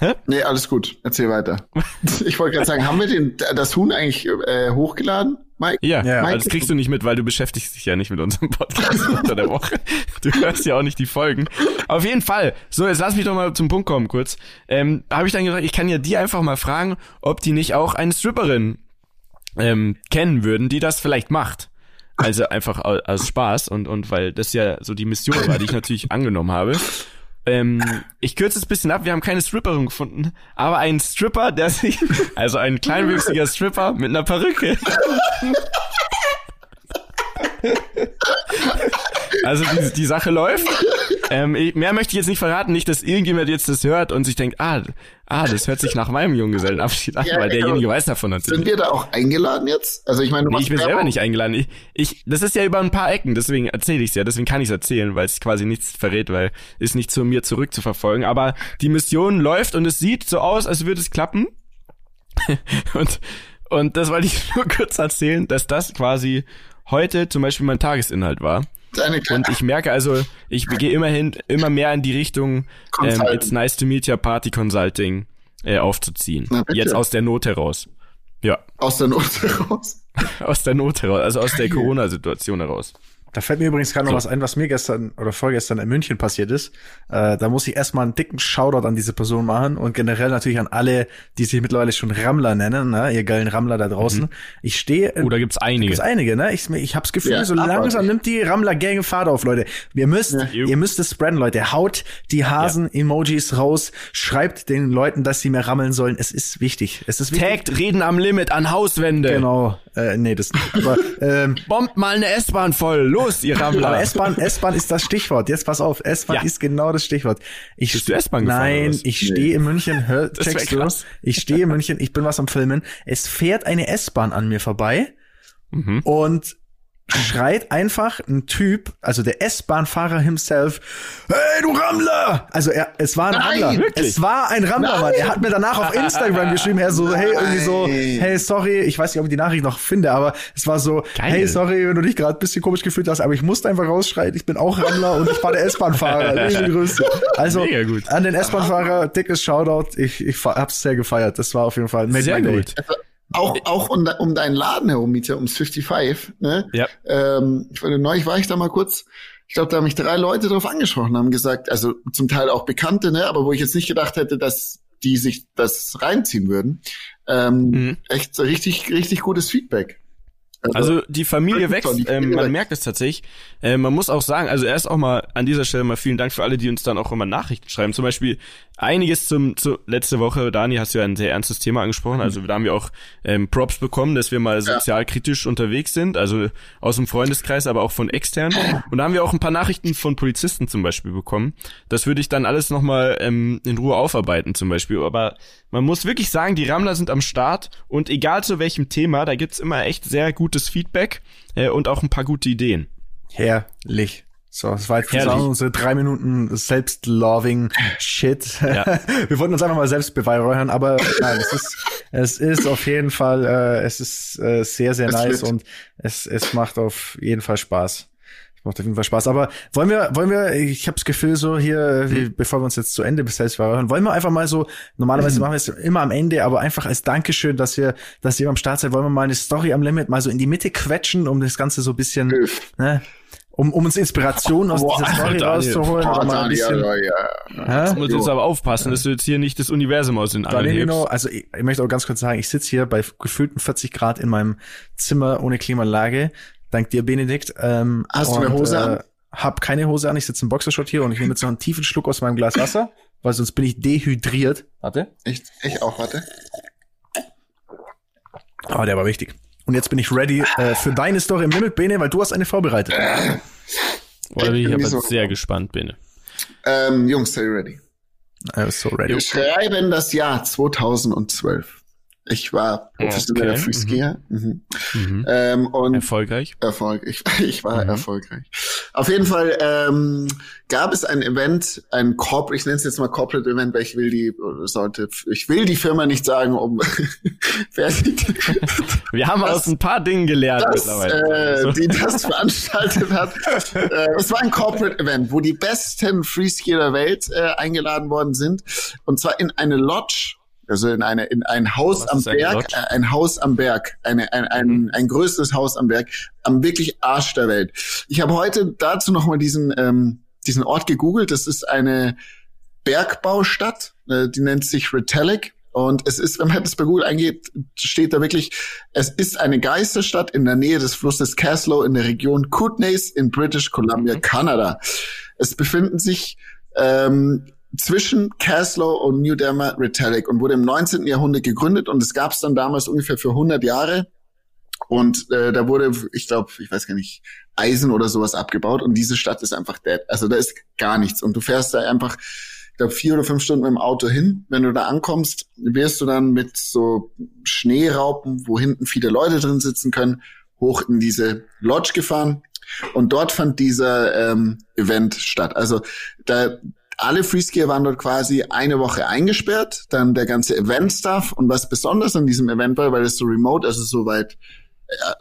Hä? Nee, alles gut. Erzähl weiter. [LAUGHS] ich wollte gerade sagen, haben wir den, das Huhn eigentlich äh, hochgeladen?
Mike? Ja, ja Mike? das kriegst du nicht mit, weil du beschäftigst dich ja nicht mit unserem Podcast [LAUGHS] unter der Woche. Du hörst ja auch nicht die Folgen. Auf jeden Fall. So, jetzt lass mich doch mal zum Punkt kommen kurz. Ähm, Habe ich dann gesagt, ich kann ja die einfach mal fragen, ob die nicht auch eine Stripperin ähm, kennen würden, die das vielleicht macht. Also einfach aus Spaß und, und weil das ja so die Mission war, die ich natürlich angenommen habe. Ähm, ich kürze es ein bisschen ab, wir haben keine Stripperin gefunden, aber einen Stripper, der sich, [LAUGHS] also ein kleinwüchsiger Stripper mit einer Perücke. Also die, die Sache läuft. Ähm, ich, mehr möchte ich jetzt nicht verraten, nicht, dass irgendjemand jetzt das hört und sich denkt, ah, ah, das hört sich nach meinem Junggesellenabschied an, ja, weil derjenige genau. weiß davon natürlich.
Sind wir da auch eingeladen jetzt? Also ich meine,
nee, ich bin selber nicht eingeladen. Ich, ich, das ist ja über ein paar Ecken, deswegen erzähle ich es ja, deswegen kann ich es erzählen, weil es quasi nichts verrät, weil es nicht zu mir zurückzuverfolgen. Aber die Mission läuft und es sieht so aus, als würde es klappen. [LAUGHS] und und das wollte ich nur kurz erzählen, dass das quasi heute zum Beispiel mein Tagesinhalt war. Und ich merke also, ich gehe immerhin immer mehr in die Richtung ähm. It's nice to meet your Party Consulting äh, aufzuziehen. Jetzt aus der Not heraus. Ja,
aus der Not heraus. [LAUGHS]
aus der Not heraus, also aus der Corona-Situation heraus.
Da fällt mir übrigens gerade noch
So.
was ein, was mir gestern oder vorgestern in München passiert ist. Äh, da muss ich erstmal einen dicken Shoutout an diese Person machen und generell natürlich an alle, die sich mittlerweile schon Rammler nennen, ne? ihr geilen Rammler da draußen. Ich stehe
Oder gibt's einige?
Gibt's einige, ne? Ich, ich hab's Gefühl,
Ja,
so langsam nimmt die Rammler-Gang Fahrt auf, Leute. Ihr müsst,
Ja.
ihr müsst es spreaden, Leute. Haut die Hasen-Emojis raus. Schreibt den Leuten, dass sie mehr rammeln sollen. Es ist wichtig. Es ist wichtig.
Taggt Reden am Limit an Hauswände.
Genau. Äh, nee, das nicht. Aber, [LAUGHS] ähm,
Bombt mal eine S-Bahn voll. Los, ihr Rammler.
aber S-Bahn, S-Bahn ist das Stichwort. Jetzt pass auf. S-Bahn
Ja.
ist genau das Stichwort. Ich,
Bist du S-Bahn gefahren,
Nein,
oder was?
ich stehe in München, hör, checkst du? Ich stehe in München, ich bin was am Filmen. Es fährt eine S-Bahn an mir vorbei.
Mhm.
und schreit einfach ein Typ, also der S-Bahn-Fahrer himself, hey du Rammler! Also er, es war ein
Nein,
Rammler.
wirklich?
Es war ein Rammler, Mann. Er hat mir danach auf Instagram geschrieben, er so, hey, irgendwie so,
Nein.
hey, sorry, ich weiß nicht, ob ich die Nachricht noch finde, aber es war so,
Geil.
hey, sorry, wenn du dich gerade ein bisschen komisch gefühlt hast, aber ich musste einfach rausschreien, ich bin auch Rammler und ich war der S-Bahn-Fahrer. [LAUGHS] Also
gut.
an den S-Bahn-Fahrer, dickes Shoutout. Ich, ich hab's sehr gefeiert. Das war auf jeden Fall made
Sehr
my day.
Auch, auch um, um deinen Laden herum, Mieter, ums 55, ne?
Ja.
Ähm, ich war, neulich war ich da mal kurz. Ich glaube, da haben mich drei Leute drauf angesprochen, haben gesagt, also zum Teil auch Bekannte, ne, aber wo ich jetzt nicht gedacht hätte, dass die sich das reinziehen würden. Ähm,
Mhm.
Echt richtig, richtig gutes Feedback.
Also die Familie wächst,
die Familie
ähm, man merkt es tatsächlich. Äh, man muss auch sagen, also erst auch mal an dieser Stelle mal vielen Dank für alle, die uns dann auch immer Nachrichten schreiben. Zum Beispiel einiges zum zu letzte Woche, Dani, hast du ja ein sehr ernstes Thema angesprochen. Also da haben wir auch ähm, Props bekommen, dass wir mal sozialkritisch unterwegs sind, also aus dem Freundeskreis, aber auch von extern. Und da haben wir auch ein paar Nachrichten von Polizisten zum Beispiel bekommen. Das würde ich dann alles nochmal ähm, in Ruhe aufarbeiten zum Beispiel. Aber man muss wirklich sagen, die Rammler sind am Start und egal zu welchem Thema, da gibt's immer echt sehr gutes Feedback äh, und auch ein paar gute Ideen.
Herrlich. So, das war jetzt zusammen unsere drei Minuten selbst-loving Shit.
Ja. [LAUGHS]
Wir wollten uns einfach mal selbst beweihräuchern, aber nein, es ist, es ist auf jeden Fall, äh, es ist äh, sehr, sehr
Es
nice
wird-
und es, es macht auf jeden Fall Spaß. Macht auf jeden Fall Spaß. Aber wollen wir, wollen wir, ich habe das Gefühl so hier, wie, bevor wir uns jetzt zu Ende bis selbst beweihräuchern, wollen wir einfach mal so, normalerweise machen wir es immer am Ende, aber einfach als Dankeschön, dass wir, dass ihr am Start seid, wollen wir mal eine Story am Limit mal so in die Mitte quetschen, um das Ganze so ein bisschen, ne, um, um uns Inspiration aus
Boah,
dieser Story
Daniel.
rauszuholen. Oder mal ein
Dani,
bisschen,
ja, ja.
Du musst jetzt aber aufpassen, dass du jetzt hier nicht das Universum aus den Angeln hebst.
genau, also ich, ich möchte auch ganz kurz sagen, ich sitze hier bei gefühlten 40 Grad in meinem Zimmer ohne Klimaanlage. Dank dir, Benedikt. Ähm,
Hast du eine Hose an?
Hab keine Hose an, ich sitze im Boxershot hier und ich nehme jetzt noch einen tiefen Schluck aus meinem Glas Wasser, weil sonst bin ich dehydriert. Warte.
Ich, ich auch, warte.
Aber der war wichtig. Und jetzt bin ich ready äh, für deine Story im Limit, Bene, weil du hast eine vorbereitet.
Oder bin ich aber
so.
sehr gespannt bin.
Ähm, Jungs, seid ihr ready?
Äh, so ready.
Wir schreiben das Jahr 2012. Ich war professioneller
Okay,
Freeskier. Mhm.
Mhm.
Ähm, und
Erfolgreich.
Erfolg. [LAUGHS] Ich, war
Mhm.
erfolgreich. Auf jeden Fall ähm, gab es ein Event, ein Corporate, ich nenne es jetzt mal Corporate Event, weil ich will die sollte, ich will die Firma nicht sagen, um [LAUGHS] [LAUGHS]
Wir haben
Das-
aus ein paar Dingen gelernt
das,
mittlerweile.
äh,
So.
die das veranstaltet hat. äh, es war ein Corporate Event, wo die besten Freeskier der Welt äh, eingeladen worden sind. Und zwar in eine Lodge, also in eine in ein Haus
Was
am Berg, äh, ein Haus am Berg, eine, ein, ein,
Mhm.
ein größeres Haus am Berg, am wirklich Arsch der Welt. Ich habe heute dazu noch mal diesen ähm, diesen Ort gegoogelt. Das ist eine Bergbaustadt, äh, die nennt sich Retallick. Und es ist, wenn man das bei Google eingeht, steht da wirklich, es ist eine Geisterstadt in der Nähe des Flusses Caslow in der Region Kootenays in British Columbia, Kanada. Es befinden sich ähm, zwischen Caslow und New Derma Retallick und wurde im 19. Jahrhundert gegründet und es gab es dann damals ungefähr für 100 Jahre. Und äh, da wurde, ich glaube, ich weiß gar nicht, Eisen oder sowas abgebaut und diese Stadt ist einfach dead. Also da ist gar nichts und du fährst da einfach, ich glaube, vier oder fünf Stunden mit dem Auto hin. Wenn du da ankommst, wirst du dann mit so Schneeraupen, wo hinten viele Leute drin sitzen können, hoch in diese Lodge gefahren und dort fand dieser ähm, Event statt. Also da alle Freeskier waren dort quasi eine Woche eingesperrt, dann der ganze Event-Stuff und was besonders an diesem Event war, weil es so remote, also so weit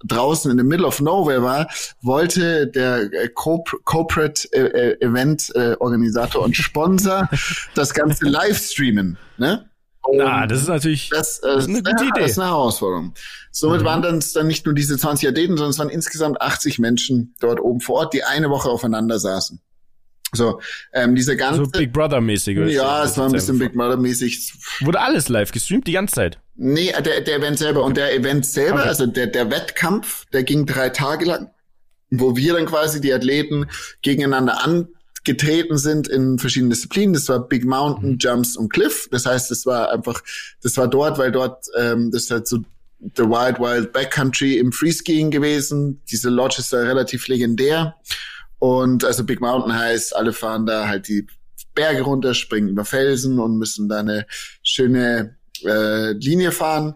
draußen in the middle of nowhere war, wollte der äh, Corporate äh, äh, Event äh, Organisator und Sponsor [LAUGHS] das Ganze live streamen. Ne?
Na, das ist natürlich
das, äh, das ist eine gute ja, Idee. Das ist eine Herausforderung. Somit mhm. waren dann, dann nicht nur diese 20 Athleten, sondern es waren insgesamt 80 Menschen dort oben vor Ort, die eine Woche aufeinander saßen. So, ähm, diese ganze. So
Big Brother mäßig.
Ja, es war ein bisschen Big Brother mäßig.
Wurde alles live gestreamt die ganze Zeit?
Nee, der, der Event selber. Und der Event selber, okay. also der, der Wettkampf, der ging drei Tage lang, wo wir dann quasi die Athleten gegeneinander angetreten sind in verschiedenen Disziplinen. Das war Big Mountain, mhm. Jumps und Cliff. Das heißt, das war einfach, das war dort, weil dort, ähm, das ist halt so The Wild Wild Backcountry im Freeskiing gewesen. Diese Lodge ist da relativ legendär. Und also Big Mountain heißt, alle fahren da halt die Berge runter, springen über Felsen und müssen da eine schöne äh, Linie fahren.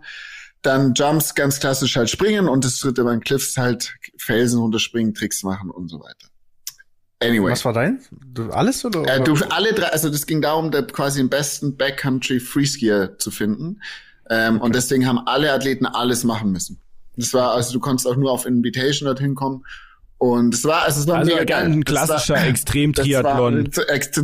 Dann Jumps ganz klassisch halt springen und das dritte waren Cliffs halt Felsen runterspringen, Tricks machen und so weiter.
Anyway. Was war dein? Du, alles oder?
Äh, du, alle drei, also das ging darum, da quasi den besten Backcountry Freeskier zu finden. Ähm, okay. Und deswegen haben alle Athleten alles machen müssen. Das war, also du konntest auch nur auf Invitation dorthin kommen und es war, also es war
also mega geil. ein klassischer war, Extrem-Triathlon.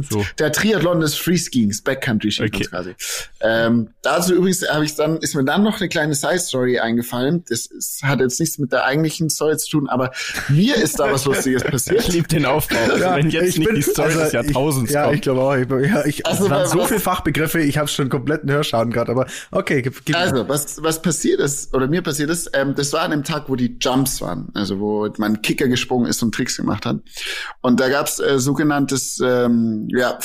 So. Der Triathlon des Freeskiing, Backcountry Ski okay. quasi. Ähm, dazu übrigens habe ich dann, ist mir dann noch eine kleine Side-Story eingefallen. Das ist, hat jetzt nichts mit der eigentlichen Story zu tun, aber mir ist da was Lustiges passiert.
Ich liebe den Aufbau. Also ja, wenn jetzt nicht bin, die Story also des Jahrtausends
ich, Ja, ich glaube auch. Ich, ja, ich, also, waren so viele Fachbegriffe, ich habe schon kompletten Hörschaden gerade, aber okay. Gib,
gib also, was, was passiert ist, oder mir passiert ist, ähm, das war an dem Tag, wo die Jumps waren, also wo mein Kicker gesprungen ist und Tricks gemacht hat. Und da gab's äh, sogenanntes ähm, ja,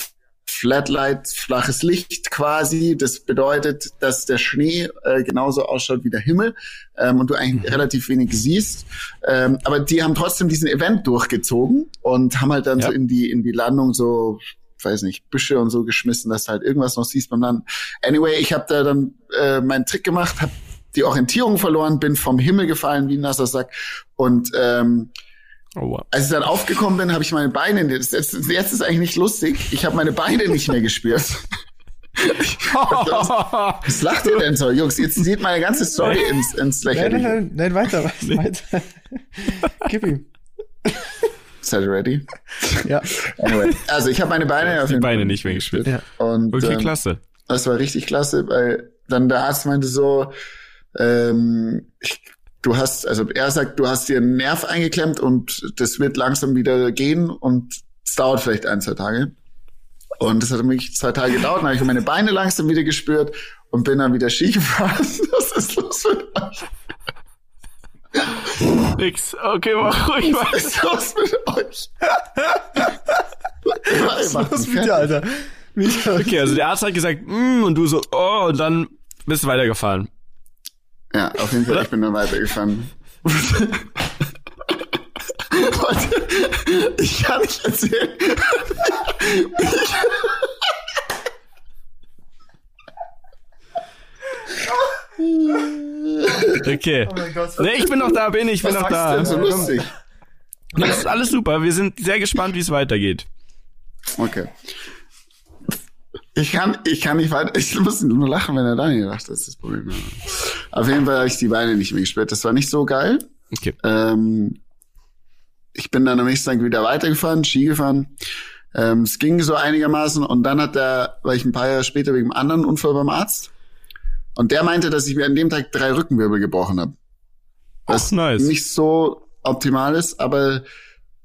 Flatlight, flaches Licht quasi. Das bedeutet, dass der Schnee äh, genauso ausschaut wie der Himmel ähm, und du eigentlich mhm. relativ wenig siehst. Ähm, aber die haben trotzdem diesen Event durchgezogen und haben halt dann ja. so in die in die Landung so weiß nicht, Büsche und so geschmissen, dass du halt irgendwas noch siehst beim Landen. Anyway, ich habe da dann äh, meinen Trick gemacht, habe die Orientierung verloren, bin vom Himmel gefallen wie ein nasser Sack und ähm, Oh, wow. Als ich dann aufgekommen bin, habe ich meine Beine, jetzt, jetzt ist eigentlich nicht lustig, ich habe meine Beine nicht mehr gespürt. [LAUGHS] Was lacht ihr denn so, Jungs? Jetzt sieht meine ganze Story ins, ins Lächerliche.
Nein, nein, nein, weiter, weiter. Gib ihm.
Seid ihr ready?
Ja.
Anyway, also ich habe meine Beine
auf Die Beine nicht mehr gespürt. Ja.
Und,
okay, ähm, klasse.
Das war richtig klasse, weil dann der Arzt meinte so, ähm, ich du hast, also er sagt, du hast dir einen Nerv eingeklemmt und das wird langsam wieder gehen und es dauert vielleicht ein, zwei Tage. Und das hat mich zwei Tage gedauert, dann habe ich meine Beine langsam wieder gespürt und bin dann wieder Ski gefahren. [LAUGHS] Was ist los mit euch?
Nix. Okay, mach ruhig
weiter. Was ist los mit euch?
Was ist los mit dir, Alter?
Okay, also der Arzt hat gesagt, mm, und du so, oh, und dann bist du weitergefahren.
Ja, auf jeden Fall, ich bin dann weitergefahren. [LAUGHS] ich kann nicht erzählen.
okay. Oh Gott, nee, ich bin noch da, bin ich, bin Was noch da.
Denn so lustig?
Das ist alles super. Wir sind sehr gespannt, wie es weitergeht.
Okay. Ich kann, ich kann nicht weiter, [LAUGHS] ich muss nur lachen, wenn er Daniel lacht, das ist das Problem. Auf jeden Fall habe ich die Beine nicht mehr gespürt. Das war nicht so geil.
Okay.
Ähm, ich bin dann am nächsten Tag wieder weitergefahren, Ski gefahren. Ähm, es ging so einigermaßen und dann hat er, war ich ein paar Jahre später wegen einem anderen Unfall beim Arzt. Und der meinte, dass ich mir an dem Tag drei Rückenwirbel gebrochen habe. Was
nice.
nicht so optimal ist, aber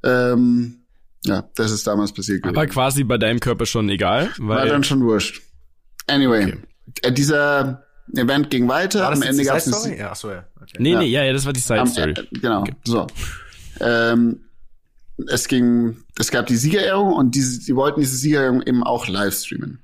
ähm, ja, das ist damals passiert.
Aber quasi bei deinem Körper schon egal.
Weil War dann schon wurscht. Anyway, okay. äh, dieser Event ging weiter.
Am Ende gab es eine. Ja, achso, ja.
Okay. Nee, nee, ja, ja, das war die Side Story.
Am, äh, genau. Okay. So. Ähm, es ging, es gab die Siegerehrung und diese, die wollten diese Siegerehrung eben auch live streamen.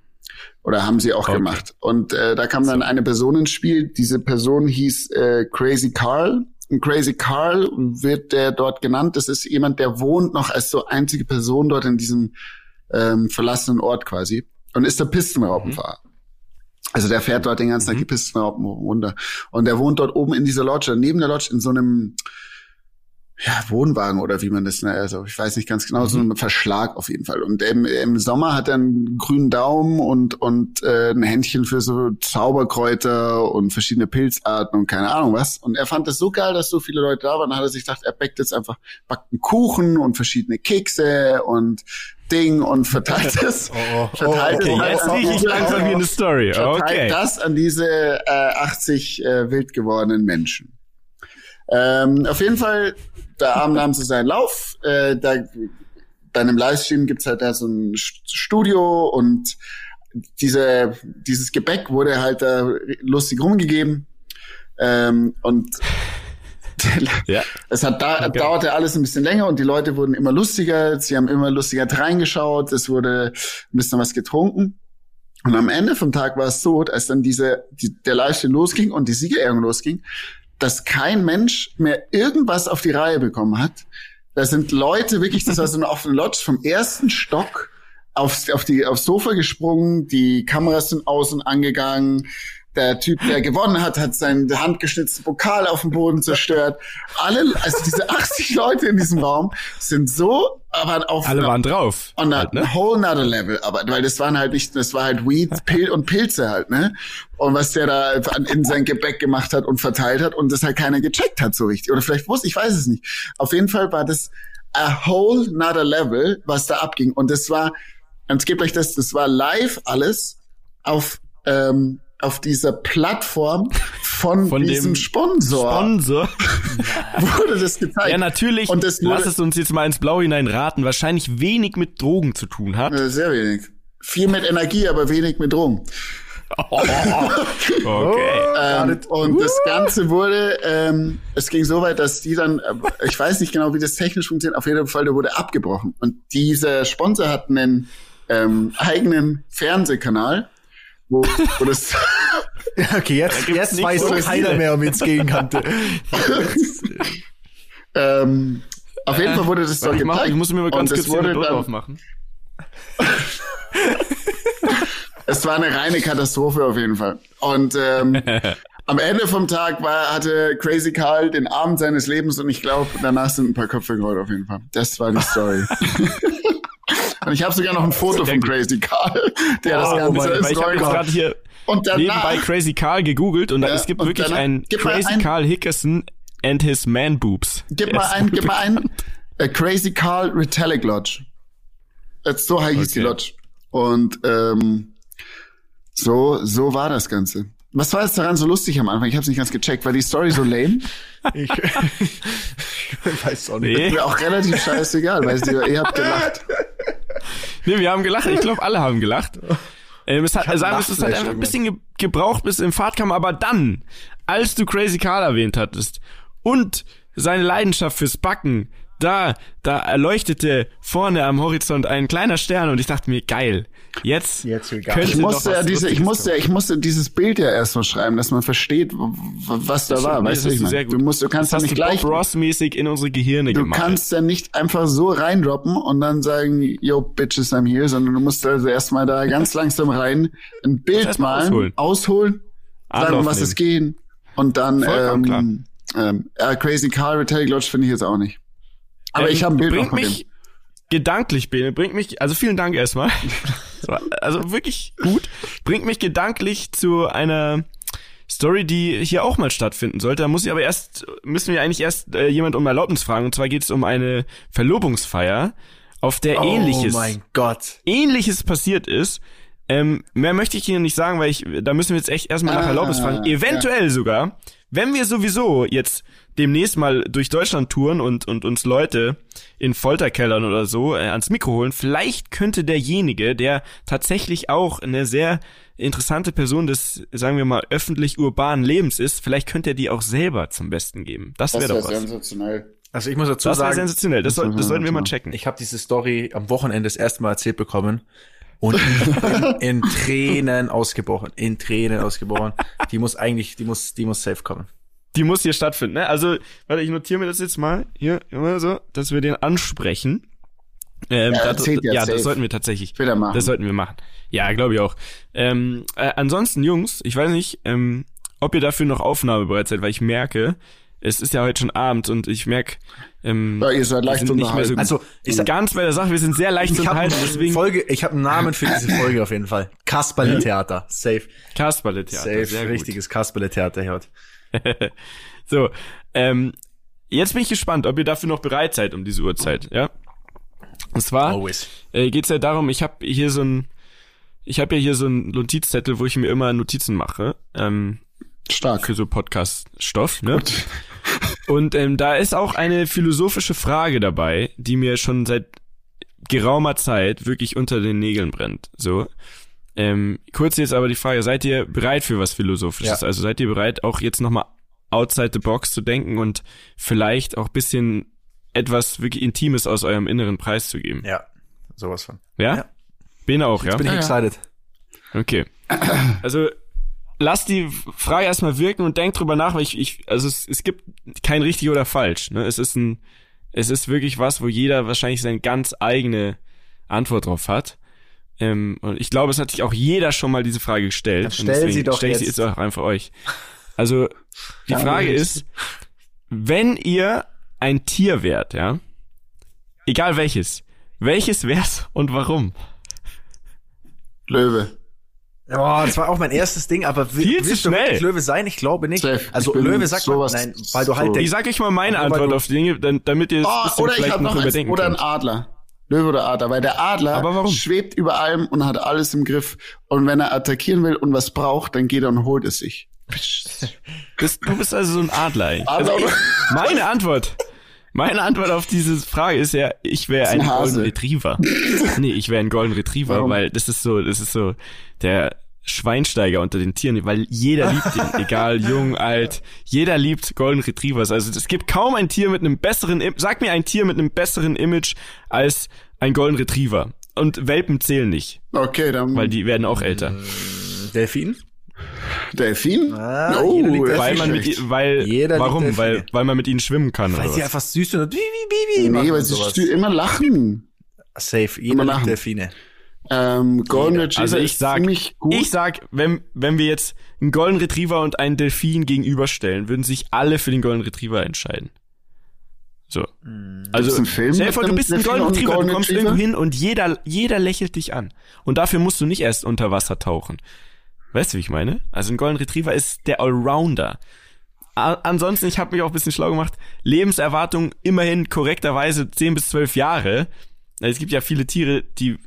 Oder haben sie auch okay. gemacht. Und äh, da kam dann so. eine Person ins Spiel. Diese Person hieß äh, Crazy Carl Crazy Carl wird der dort genannt. Das ist jemand, der wohnt noch als so einzige Person dort in diesem ähm, verlassenen Ort quasi und ist der Pistenraupenfahrer. Mhm. Also der fährt dort den ganzen Tag mhm. die Pistenraupen runter. Und der wohnt dort oben in dieser Lodge, neben der Lodge in so einem, ja, Wohnwagen oder wie man das, also ich weiß nicht ganz genau, so ein Verschlag auf jeden Fall. Und im, im Sommer hat er einen grünen Daumen und, und äh, ein Händchen für so Zauberkräuter und verschiedene Pilzarten und keine Ahnung was. Und er fand das so geil, dass so viele Leute da waren, dann hat er sich gedacht, er backt jetzt einfach, backt einen Kuchen und verschiedene Kekse und Ding und verteilt [LAUGHS] es.
Oh, oh,
verteilt
Okay,
es halt
jetzt rieche ich langsam wie eine Story.
verteilt
Okay.
das an diese äh, 80 äh, wild gewordenen Menschen. Ähm, auf jeden Fall, da Abend haben sie seinen Lauf. Äh, da, bei einem Livestream gibt's halt da so ein St- Studio und diese, dieses Gebäck wurde halt da lustig rumgegeben. Ähm, und [LAUGHS]
Ja.
es hat da,
Okay.
dauerte alles ein bisschen länger und die Leute wurden immer lustiger, sie haben immer lustiger reingeschaut, es wurde ein bisschen was getrunken. Und am Ende vom Tag war es so, als dann diese, die, der Livestream losging und die Siegerehrung losging, dass kein Mensch mehr irgendwas auf die Reihe bekommen hat. Da sind Leute wirklich, das war so eine offene Lodge vom ersten Stock aufs, auf die, aufs Sofa gesprungen, die Kameras sind außen angegangen, der Typ, der gewonnen hat, hat seinen handgeschnitzten Pokal auf dem Boden zerstört. Alle, also diese 80 Leute in diesem Raum sind so, aber auf
Alle waren drauf.
on a
halt, ne?
whole nother level, aber weil das waren halt nicht, das war halt Weed, Pil und Pilze halt, ne? Und was der da in sein Gebäck gemacht hat und verteilt hat und das halt keiner gecheckt hat so richtig. Oder vielleicht wusste, ich weiß es nicht. Auf jeden Fall war das a whole nother level, was da abging. Und das war, und es gibt euch das, das war live alles auf, ähm, auf dieser Plattform von,
Von
diesem
dem
Sponsor
Sponsor. [LAUGHS]
wurde das gezeigt.
Ja, natürlich.
Und das
lass es uns jetzt mal ins Blaue hinein raten. Wahrscheinlich wenig mit Drogen zu tun hat.
Äh, Sehr wenig. Viel mit Energie, aber wenig mit Drogen.
Okay.
Ähm, und das Ganze wurde, ähm, es ging so weit, dass die dann, äh, ich weiß nicht genau, wie das technisch funktioniert, auf jeden Fall, der wurde abgebrochen. Und dieser Sponsor hat einen ähm, eigenen Fernsehkanal, wo, wo das [LAUGHS]
Okay, jetzt, jetzt weiß
so
keiner
viele.
mehr, um es gehen kannte. [LAUGHS]
ähm, auf jeden Fall wurde das so
ich, mach, ich muss mir mal ganz
und es
kurz den
wurde dann,
aufmachen. [LAUGHS]
Es war eine reine Katastrophe auf jeden Fall. Und ähm, am Ende vom Tag war, hatte Crazy Carl den Abend seines Lebens und ich glaube, danach sind ein paar Köpfe gerollt auf jeden Fall. Das war die Story. Und ich habe sogar noch ein Foto von Crazy Carl, der das
Oh,
Ganze
mein,
ins
weil ich habe gerade hier
Und
nebenbei
danach,
Crazy Carl gegoogelt und
Ja,
es gibt wirklich
danach-
einen Crazy
ein-
Carl Hickerson and his man boobs.
gib mal
ist
ein, gib mal ein, [LAUGHS] äh, Crazy Carl Retallic Lodge. So hieß die
Okay.
Lodge. Und ähm, so, so war das Ganze. Was war jetzt daran so lustig am Anfang? Ich habe es nicht ganz gecheckt. War die Story so lame? [LAUGHS]
Ich, ich weiß auch nicht.
Nee.
Mir auch relativ scheißegal, weil ihr, ihr habt gelacht. [LAUGHS]
Nee, wir haben gelacht. Ich glaube, alle haben gelacht. Ähm, es hat, sagen es hat einfach ein bisschen ge gebraucht, bis in Fahrt kam, aber dann, als du Crazy Carl erwähnt hattest und seine Leidenschaft fürs Backen, da, da erleuchtete vorne am Horizont ein kleiner Stern und ich dachte mir, geil, jetzt,
Jetzt
Ich musste ja diese, ich musste, ich musste dieses Bild ja erst mal schreiben, dass man versteht, was da war. Weißt
das
du, ich mein?
sehr gut.
du musst, du kannst ja
das
nicht gleich,
Ross-mäßig in unsere Gehirne
du
gemacht.
kannst ja nicht einfach so reindroppen und dann sagen, yo, bitches, I'm here, sondern du musst also erstmal da ganz langsam rein, ein Bild
mal
malen,
ausholen.
ausholen, sagen, um was
nehmen.
es geht und dann,
Vollkommen
ähm, ähm, ja, Crazy Carl, Retallic Lodge finde ich jetzt auch nicht. Aber
Ähm,
ich habe ein Bild noch
bringt
von dem.
mich gedanklich, Bene, bringt mich, also vielen Dank erstmal. [LAUGHS] Also wirklich gut. Bringt mich gedanklich zu einer Story, die hier auch mal stattfinden sollte. Da muss ich aber erst, müssen wir eigentlich erst äh, jemand um Erlaubnis fragen. Und zwar geht es um eine Verlobungsfeier, auf der ähnliches,
Oh mein Gott.
ähnliches passiert ist. Ähm, mehr möchte ich Ihnen nicht sagen, weil ich, da müssen wir jetzt echt erstmal nach
Ah,
Erlaubnis fragen. Eventuell sogar, wenn wir sowieso jetzt demnächst mal durch Deutschland touren und, und uns Leute in Folterkellern oder so äh, ans Mikro holen, vielleicht könnte derjenige, der tatsächlich auch eine sehr interessante Person des, sagen wir mal, öffentlich-urbanen Lebens ist, vielleicht könnte er die auch selber zum Besten geben. Das wäre
Das
doch was.
sensationell.
Also ich muss dazu
Das
sagen,
sensationell. Das, soll, das sollten wir mal checken.
ich habe diese Story am Wochenende das erste Mal erzählt bekommen und bin [LAUGHS] in Tränen ausgebrochen, in Tränen ausgebrochen. Die muss eigentlich, die muss, die muss safe kommen.
Die muss hier stattfinden, ne? Also, warte, ich notiere mir das jetzt mal hier immer so, dass wir den ansprechen. Ähm,
Ja,
das,
ja
ja,
safe.
das sollten wir tatsächlich.
Will er machen.
Das sollten wir machen. Ja, glaube ich auch. Ähm, äh, ansonsten, Jungs, ich weiß nicht, ähm, ob ihr dafür noch Aufnahme bereit seid, weil ich merke, es ist ja heute schon Abend und ich merke, ähm,
Ja, ihr seid leicht
wir sind nicht mehr so
Also, ich sag-
ganz bei der Sache, wir sind sehr leicht zu unterhalten, deswegen
Folge, ich habe einen Namen für diese Folge auf jeden Fall. Kasperle-Theater. Safe.
Kasperle-Theater.
Safe.
sehr gut.
Richtiges Kasperle-Theater heute. [LAUGHS]
So, ähm, jetzt bin ich gespannt, ob ihr dafür noch bereit seid um diese Uhrzeit, ja? Und zwar
Always.
äh, geht's ja darum, ich habe hier so ein, ich habe ja hier so ein Notizzettel, wo ich mir immer Notizen mache, ähm,
Stark.
für so Podcast-Stoff, ne? [LAUGHS] Und ähm, da ist auch eine philosophische Frage dabei, die mir schon seit geraumer Zeit wirklich unter den Nägeln brennt. So. Ähm, kurz jetzt aber die Frage, seid ihr bereit für was Philosophisches?
Ja.
Also seid ihr bereit, auch jetzt nochmal outside the box zu denken und vielleicht auch bisschen etwas wirklich Intimes aus eurem inneren Preis zu geben?
Ja. Sowas von.
Ja?
Ja.
Bin auch, ja?
Bin ich excited.
Okay. Also lass die Frage erstmal wirken und denk drüber nach, weil ich, ich also es, es gibt kein richtig oder falsch. Ne? Es ist ein, es ist wirklich was, wo jeder wahrscheinlich seine ganz eigene Antwort drauf hat. Ähm, und ich glaube, es hat sich auch jeder schon mal diese Frage gestellt.
Dann stell sie doch
stell ich sie
jetzt.
jetzt auch einfach euch. Also die [LAUGHS]
Ja,
Frage
jetzt.
ist, wenn ihr ein Tier wärt, ja, egal welches, welches wär's und warum?
Löwe.
Oh, das war auch mein erstes Ding, aber will,
Viel zu
willst du
schnell.
wirklich Löwe sein? Ich glaube nicht.
Safe.
Also Löwe sagt man,
sowas-
nein, weil du halt
so.
Ich sag euch mal meine Antwort auf die Dinge, dann, damit ihr es
Oh, oder ich
vielleicht noch
noch eins,
überdenken
oder ein
könnt.
Adler. Löwe oder Adler, weil der Adler schwebt über allem und hat alles im Griff. Und wenn er attackieren will und was braucht, dann geht er und holt es sich.
Bist, du bist also so ein Adler.
Adler
Also, [LAUGHS] meine Antwort. Meine Antwort auf diese Frage ist ja, ich wäre ein,
ein.
Golden Retriever. nee, ich wäre ein Golden Retriever,
Warum?
weil das ist so, das ist so der Schweinsteiger unter den Tieren, weil jeder liebt ihn, [LAUGHS] egal jung, alt, jeder liebt Golden Retrievers. Also es gibt kaum ein Tier mit einem besseren, sag mir ein Tier mit einem besseren Image als ein Golden Retriever. Und Welpen zählen nicht,
Okay, dann
weil die werden auch älter.
Delfin.
Delfin.
Ah,
oh, ist
Weil man mit, weil,
Jeder
warum?
Delfine.
Weil, weil man mit ihnen schwimmen kann
Weil
oder
sie
was?
einfach süß sind und wie, wie, wie, wie.
Nee, weil sie immer lachen.
Safe. Jeder
Immer lachen.
Delfine.
Ähm, Golden Retriever
Also ich
ist
sag,
ziemlich gut.
ich sag, wenn, wenn wir jetzt einen Golden Retriever und einen Delfin gegenüberstellen, würden sich alle für den Golden Retriever entscheiden. So. Also,
einen Film
stell dir vor, du bist ein Golden Retriever,
Golden
du kommst
Retriever?
irgendwo hin und jeder, jeder lächelt dich an. Und dafür musst du nicht erst unter Wasser tauchen. Weißt du, wie ich meine? Also ein Golden Retriever ist der Allrounder. A ansonsten, ich habe mich auch ein bisschen schlau gemacht, Lebenserwartung immerhin korrekterweise 10 bis 12 Jahre. Es gibt ja viele Tiere, die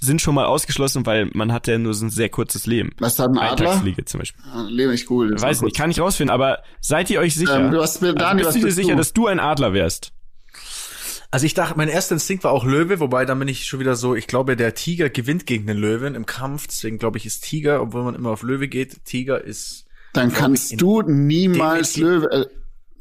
sind schon mal ausgeschlossen, weil man hat ja nur so ein sehr kurzes Leben.
Was hat ein Adler?
Eintagsfliege zum Beispiel.
Ah, Lebe ich cool.
Weiß nicht, kann ich rausfinden, aber seid ihr euch sicher?
Ähm, du hast mir- Daniel,
also bist du dir
bist
sicher,
du?
dass du ein Adler wärst?
Also ich dachte, mein erster Instinkt war auch Löwe, wobei dann bin ich schon wieder so, ich glaube, der Tiger gewinnt gegen den Löwen im Kampf, deswegen glaube ich, ist Tiger, obwohl man immer auf Löwe geht, Tiger ist
Dann kannst du niemals Löwe, äh,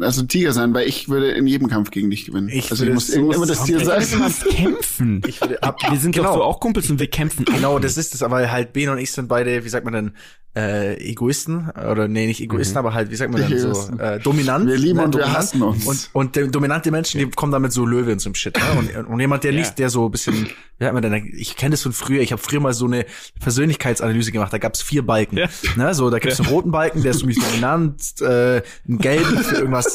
also Tiger sein, weil ich würde in jedem Kampf gegen dich gewinnen.
Ich
also ich
würde
muss
so
immer das Tier sein.
kämpfen.
ich würde ab,
Wir sind
genau,
doch so auch Kumpels und wir kämpfen.
Genau, das ist es, aber halt Ben und ich sind beide, wie sagt man denn, äh, Egoisten oder nee, nicht Egoisten, aber halt, wie sagt man denn so, äh, dominant.
Wir lieben
ne,
und wir hassen uns.
Und und der, dominante Menschen, die kommen damit so Löwe und so Shit. Ne? Und, und jemand, der
Ja.
nicht, der so ein bisschen, wie sagt man denn, ich kenne das von früher, ich habe früher mal so eine Persönlichkeitsanalyse gemacht, da gab es vier Balken.
Ja.
Ne? So, da gibt es einen roten Balken, der ist nämlich dominant, äh, einen gelben für irgendwas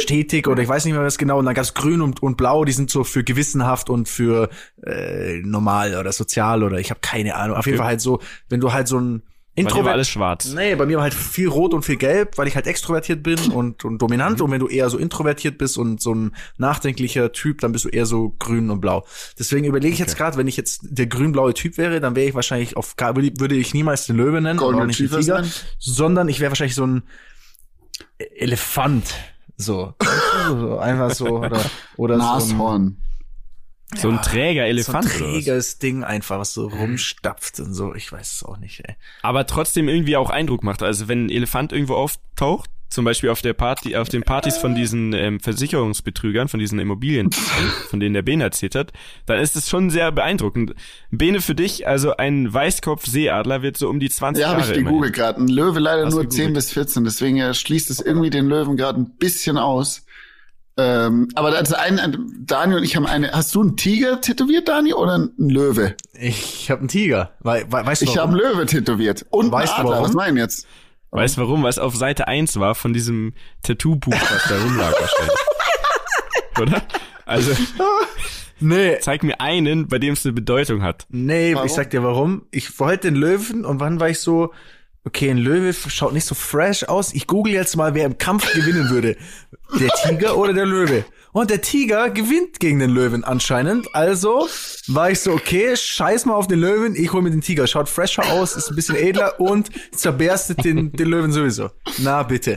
stetig oder ich weiß nicht mehr was genau. Und dann gab's grün und, und blau, die sind so für gewissenhaft und für äh, normal oder sozial oder ich habe keine Ahnung. Auf jeden Fall halt so, wenn du halt so ein
dir war
Introvert
alles schwarz.
Nee, bei mir war halt viel rot und viel gelb, weil ich halt extrovertiert bin [CLEARS THROAT] und, und dominant. Und wenn du eher so introvertiert bist und so ein nachdenklicher Typ, dann bist du eher so grün und blau. Deswegen überlege ich jetzt gerade, wenn ich jetzt der grün-blaue Typ wäre, dann wäre ich wahrscheinlich auf würde ich niemals den Löwe nennen,
Golden
oder auch nicht den Tiger, sondern ich wäre wahrscheinlich so ein Elefant. So. so einfach so oder, oder so ein,
Nashorn.
So ein Träger
so ein
Elefant oder was?
träges Ding einfach, was so rumstapft und so. Ich weiß es auch nicht, ey.
Aber trotzdem irgendwie auch Eindruck macht. Also wenn ein Elefant irgendwo auftaucht, zum Beispiel auf der Party, auf den Partys von diesen ähm, Versicherungsbetrügern, von diesen Immobilien, von denen der Bene erzählt hat, dann ist es schon sehr beeindruckend. Bene für dich, also ein Weißkopf-Seeadler wird so um die 20
Ja, habe
Jahre
ich
immerhin.
gegoogelt gerade. Ein Löwe leider
Hast
nur
gegoogelt.
10 bis 14, deswegen äh, schließt es irgendwie den Löwen gerade ein bisschen aus. Ähm, aber also ein, ein, Daniel und ich haben eine. Hast du einen Tiger tätowiert, Daniel, oder einen Löwe?
Ich habe einen Tiger. Wei- wei- weißt du
Ich habe einen Löwe tätowiert. Und
Weißt du
einen Adler.
warum?
Was meinen jetzt?
Weißt du warum? Weil es auf Seite 1 war von diesem Tattoo-Buch, was da rumlag wahrscheinlich. [LAUGHS] Oder? Also,
Nee.
zeig mir einen, bei dem es eine Bedeutung hat.
Nee,
Warum?
ich sag dir warum. Ich wollte den Löwen und wann war ich so, okay, ein Löwe schaut nicht so fresh aus. Ich google jetzt mal, wer im Kampf gewinnen würde. Der Tiger oder der Löwe? Und der Tiger gewinnt gegen den Löwen anscheinend. Also war ich so, okay, scheiß mal auf den Löwen, ich hol mir den Tiger. Schaut fresher aus, ist ein bisschen edler und zerberstet den, den Löwen sowieso. Na bitte.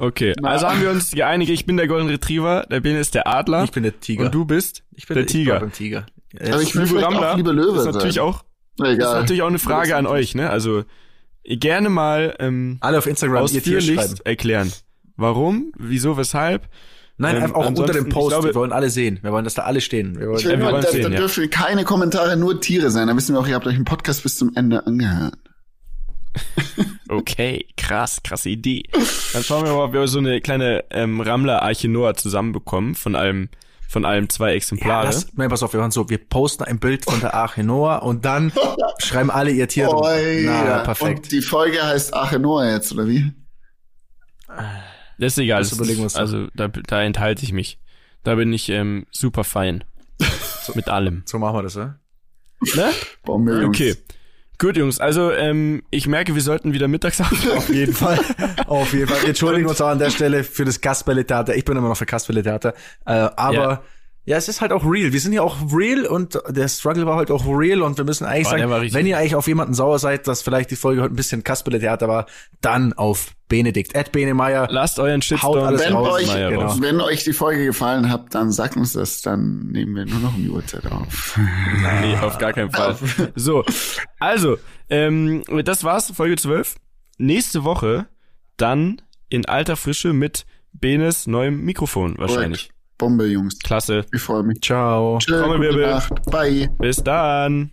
Okay, also haben wir uns geeinigt, ich bin der Golden Retriever, der Ben ist der Adler.
Ich bin der Tiger.
Und du bist
ich bin
der
ich
Tiger.
beim Tiger.
Aber ich will
Liebe
vielleicht
Rammler,
auch lieber Löwe
ist natürlich
sein.
auch,
Egal.
ist natürlich auch eine Frage an euch, ne? Also gerne mal ähm,
Alle auf Instagram ihr Tier
erklären. Warum, wieso, weshalb?
Nein,
Ähm,
einfach auch unter dem Post.
glaube-
wir wollen alle sehen. Wir wollen, dass da alle stehen. Wir wollen,
Ich will
Ja, wir wollen
da,
sehen,
da
ja.
dürfen keine Kommentare nur Tiere sein. Da wissen wir auch, ihr habt euch den Podcast bis zum Ende angehört. [LAUGHS]
Okay, krass, krasse Idee. Dann schauen wir mal, ob wir so eine kleine ähm, Rammler-Arche Noah zusammenbekommen von allem, von allem zwei
Ja,
Exemplare.
das, nein, pass auf, wir machen so, wir posten ein Bild von der Arche Noah und dann [LAUGHS] schreiben alle ihr Tier.
Oi,
Na,
ja.
perfekt.
Und die Folge heißt Ache Noah jetzt, oder wie?
Das ist egal.
Das überlegen wir
ist, also da, da enthalte ich mich. Da bin ich ähm, super fein. [LAUGHS] Mit allem.
So machen wir das, ja?
Ne?
Bombe, Jungs.
Okay. Gut, Jungs, also ähm, ich merke, wir sollten wieder mittags aufnehmen. [LAUGHS]
Auf jeden Fall. [LAUGHS] Auf jeden Fall. Wir entschuldigen uns auch an der Stelle für das Kasperle-Theater. Ich bin immer noch für Kasperle-Theater. Äh, aber
Ja.
Ja. es ist halt auch real. Wir sind ja auch real und der Struggle war halt auch real und wir müssen eigentlich
Oh,
sagen, wenn ihr eigentlich auf jemanden sauer seid, dass vielleicht die Folge heute ein bisschen Kasperle-Theater war, dann auf Benedikt. Ed Benemeyer.
Lasst euren Shitstorm
Haut alles
Wenn
raus,
euch,
Meier
genau.
raus.
wenn euch die Folge gefallen hat, dann sagt uns das, dann nehmen wir nur noch die Uhrzeit auf. [LAUGHS]
Nee, auf gar keinen Fall. So, also, ähm, das war's, Folge 12. Nächste Woche dann in alter Frische mit Benes neuem Mikrofon wahrscheinlich.
Bombe, Jungs.
Klasse.
Ich freue mich.
Ciao.
Tschö,
Trommelwirbel.
gute Nacht. Bye.
Bis dann.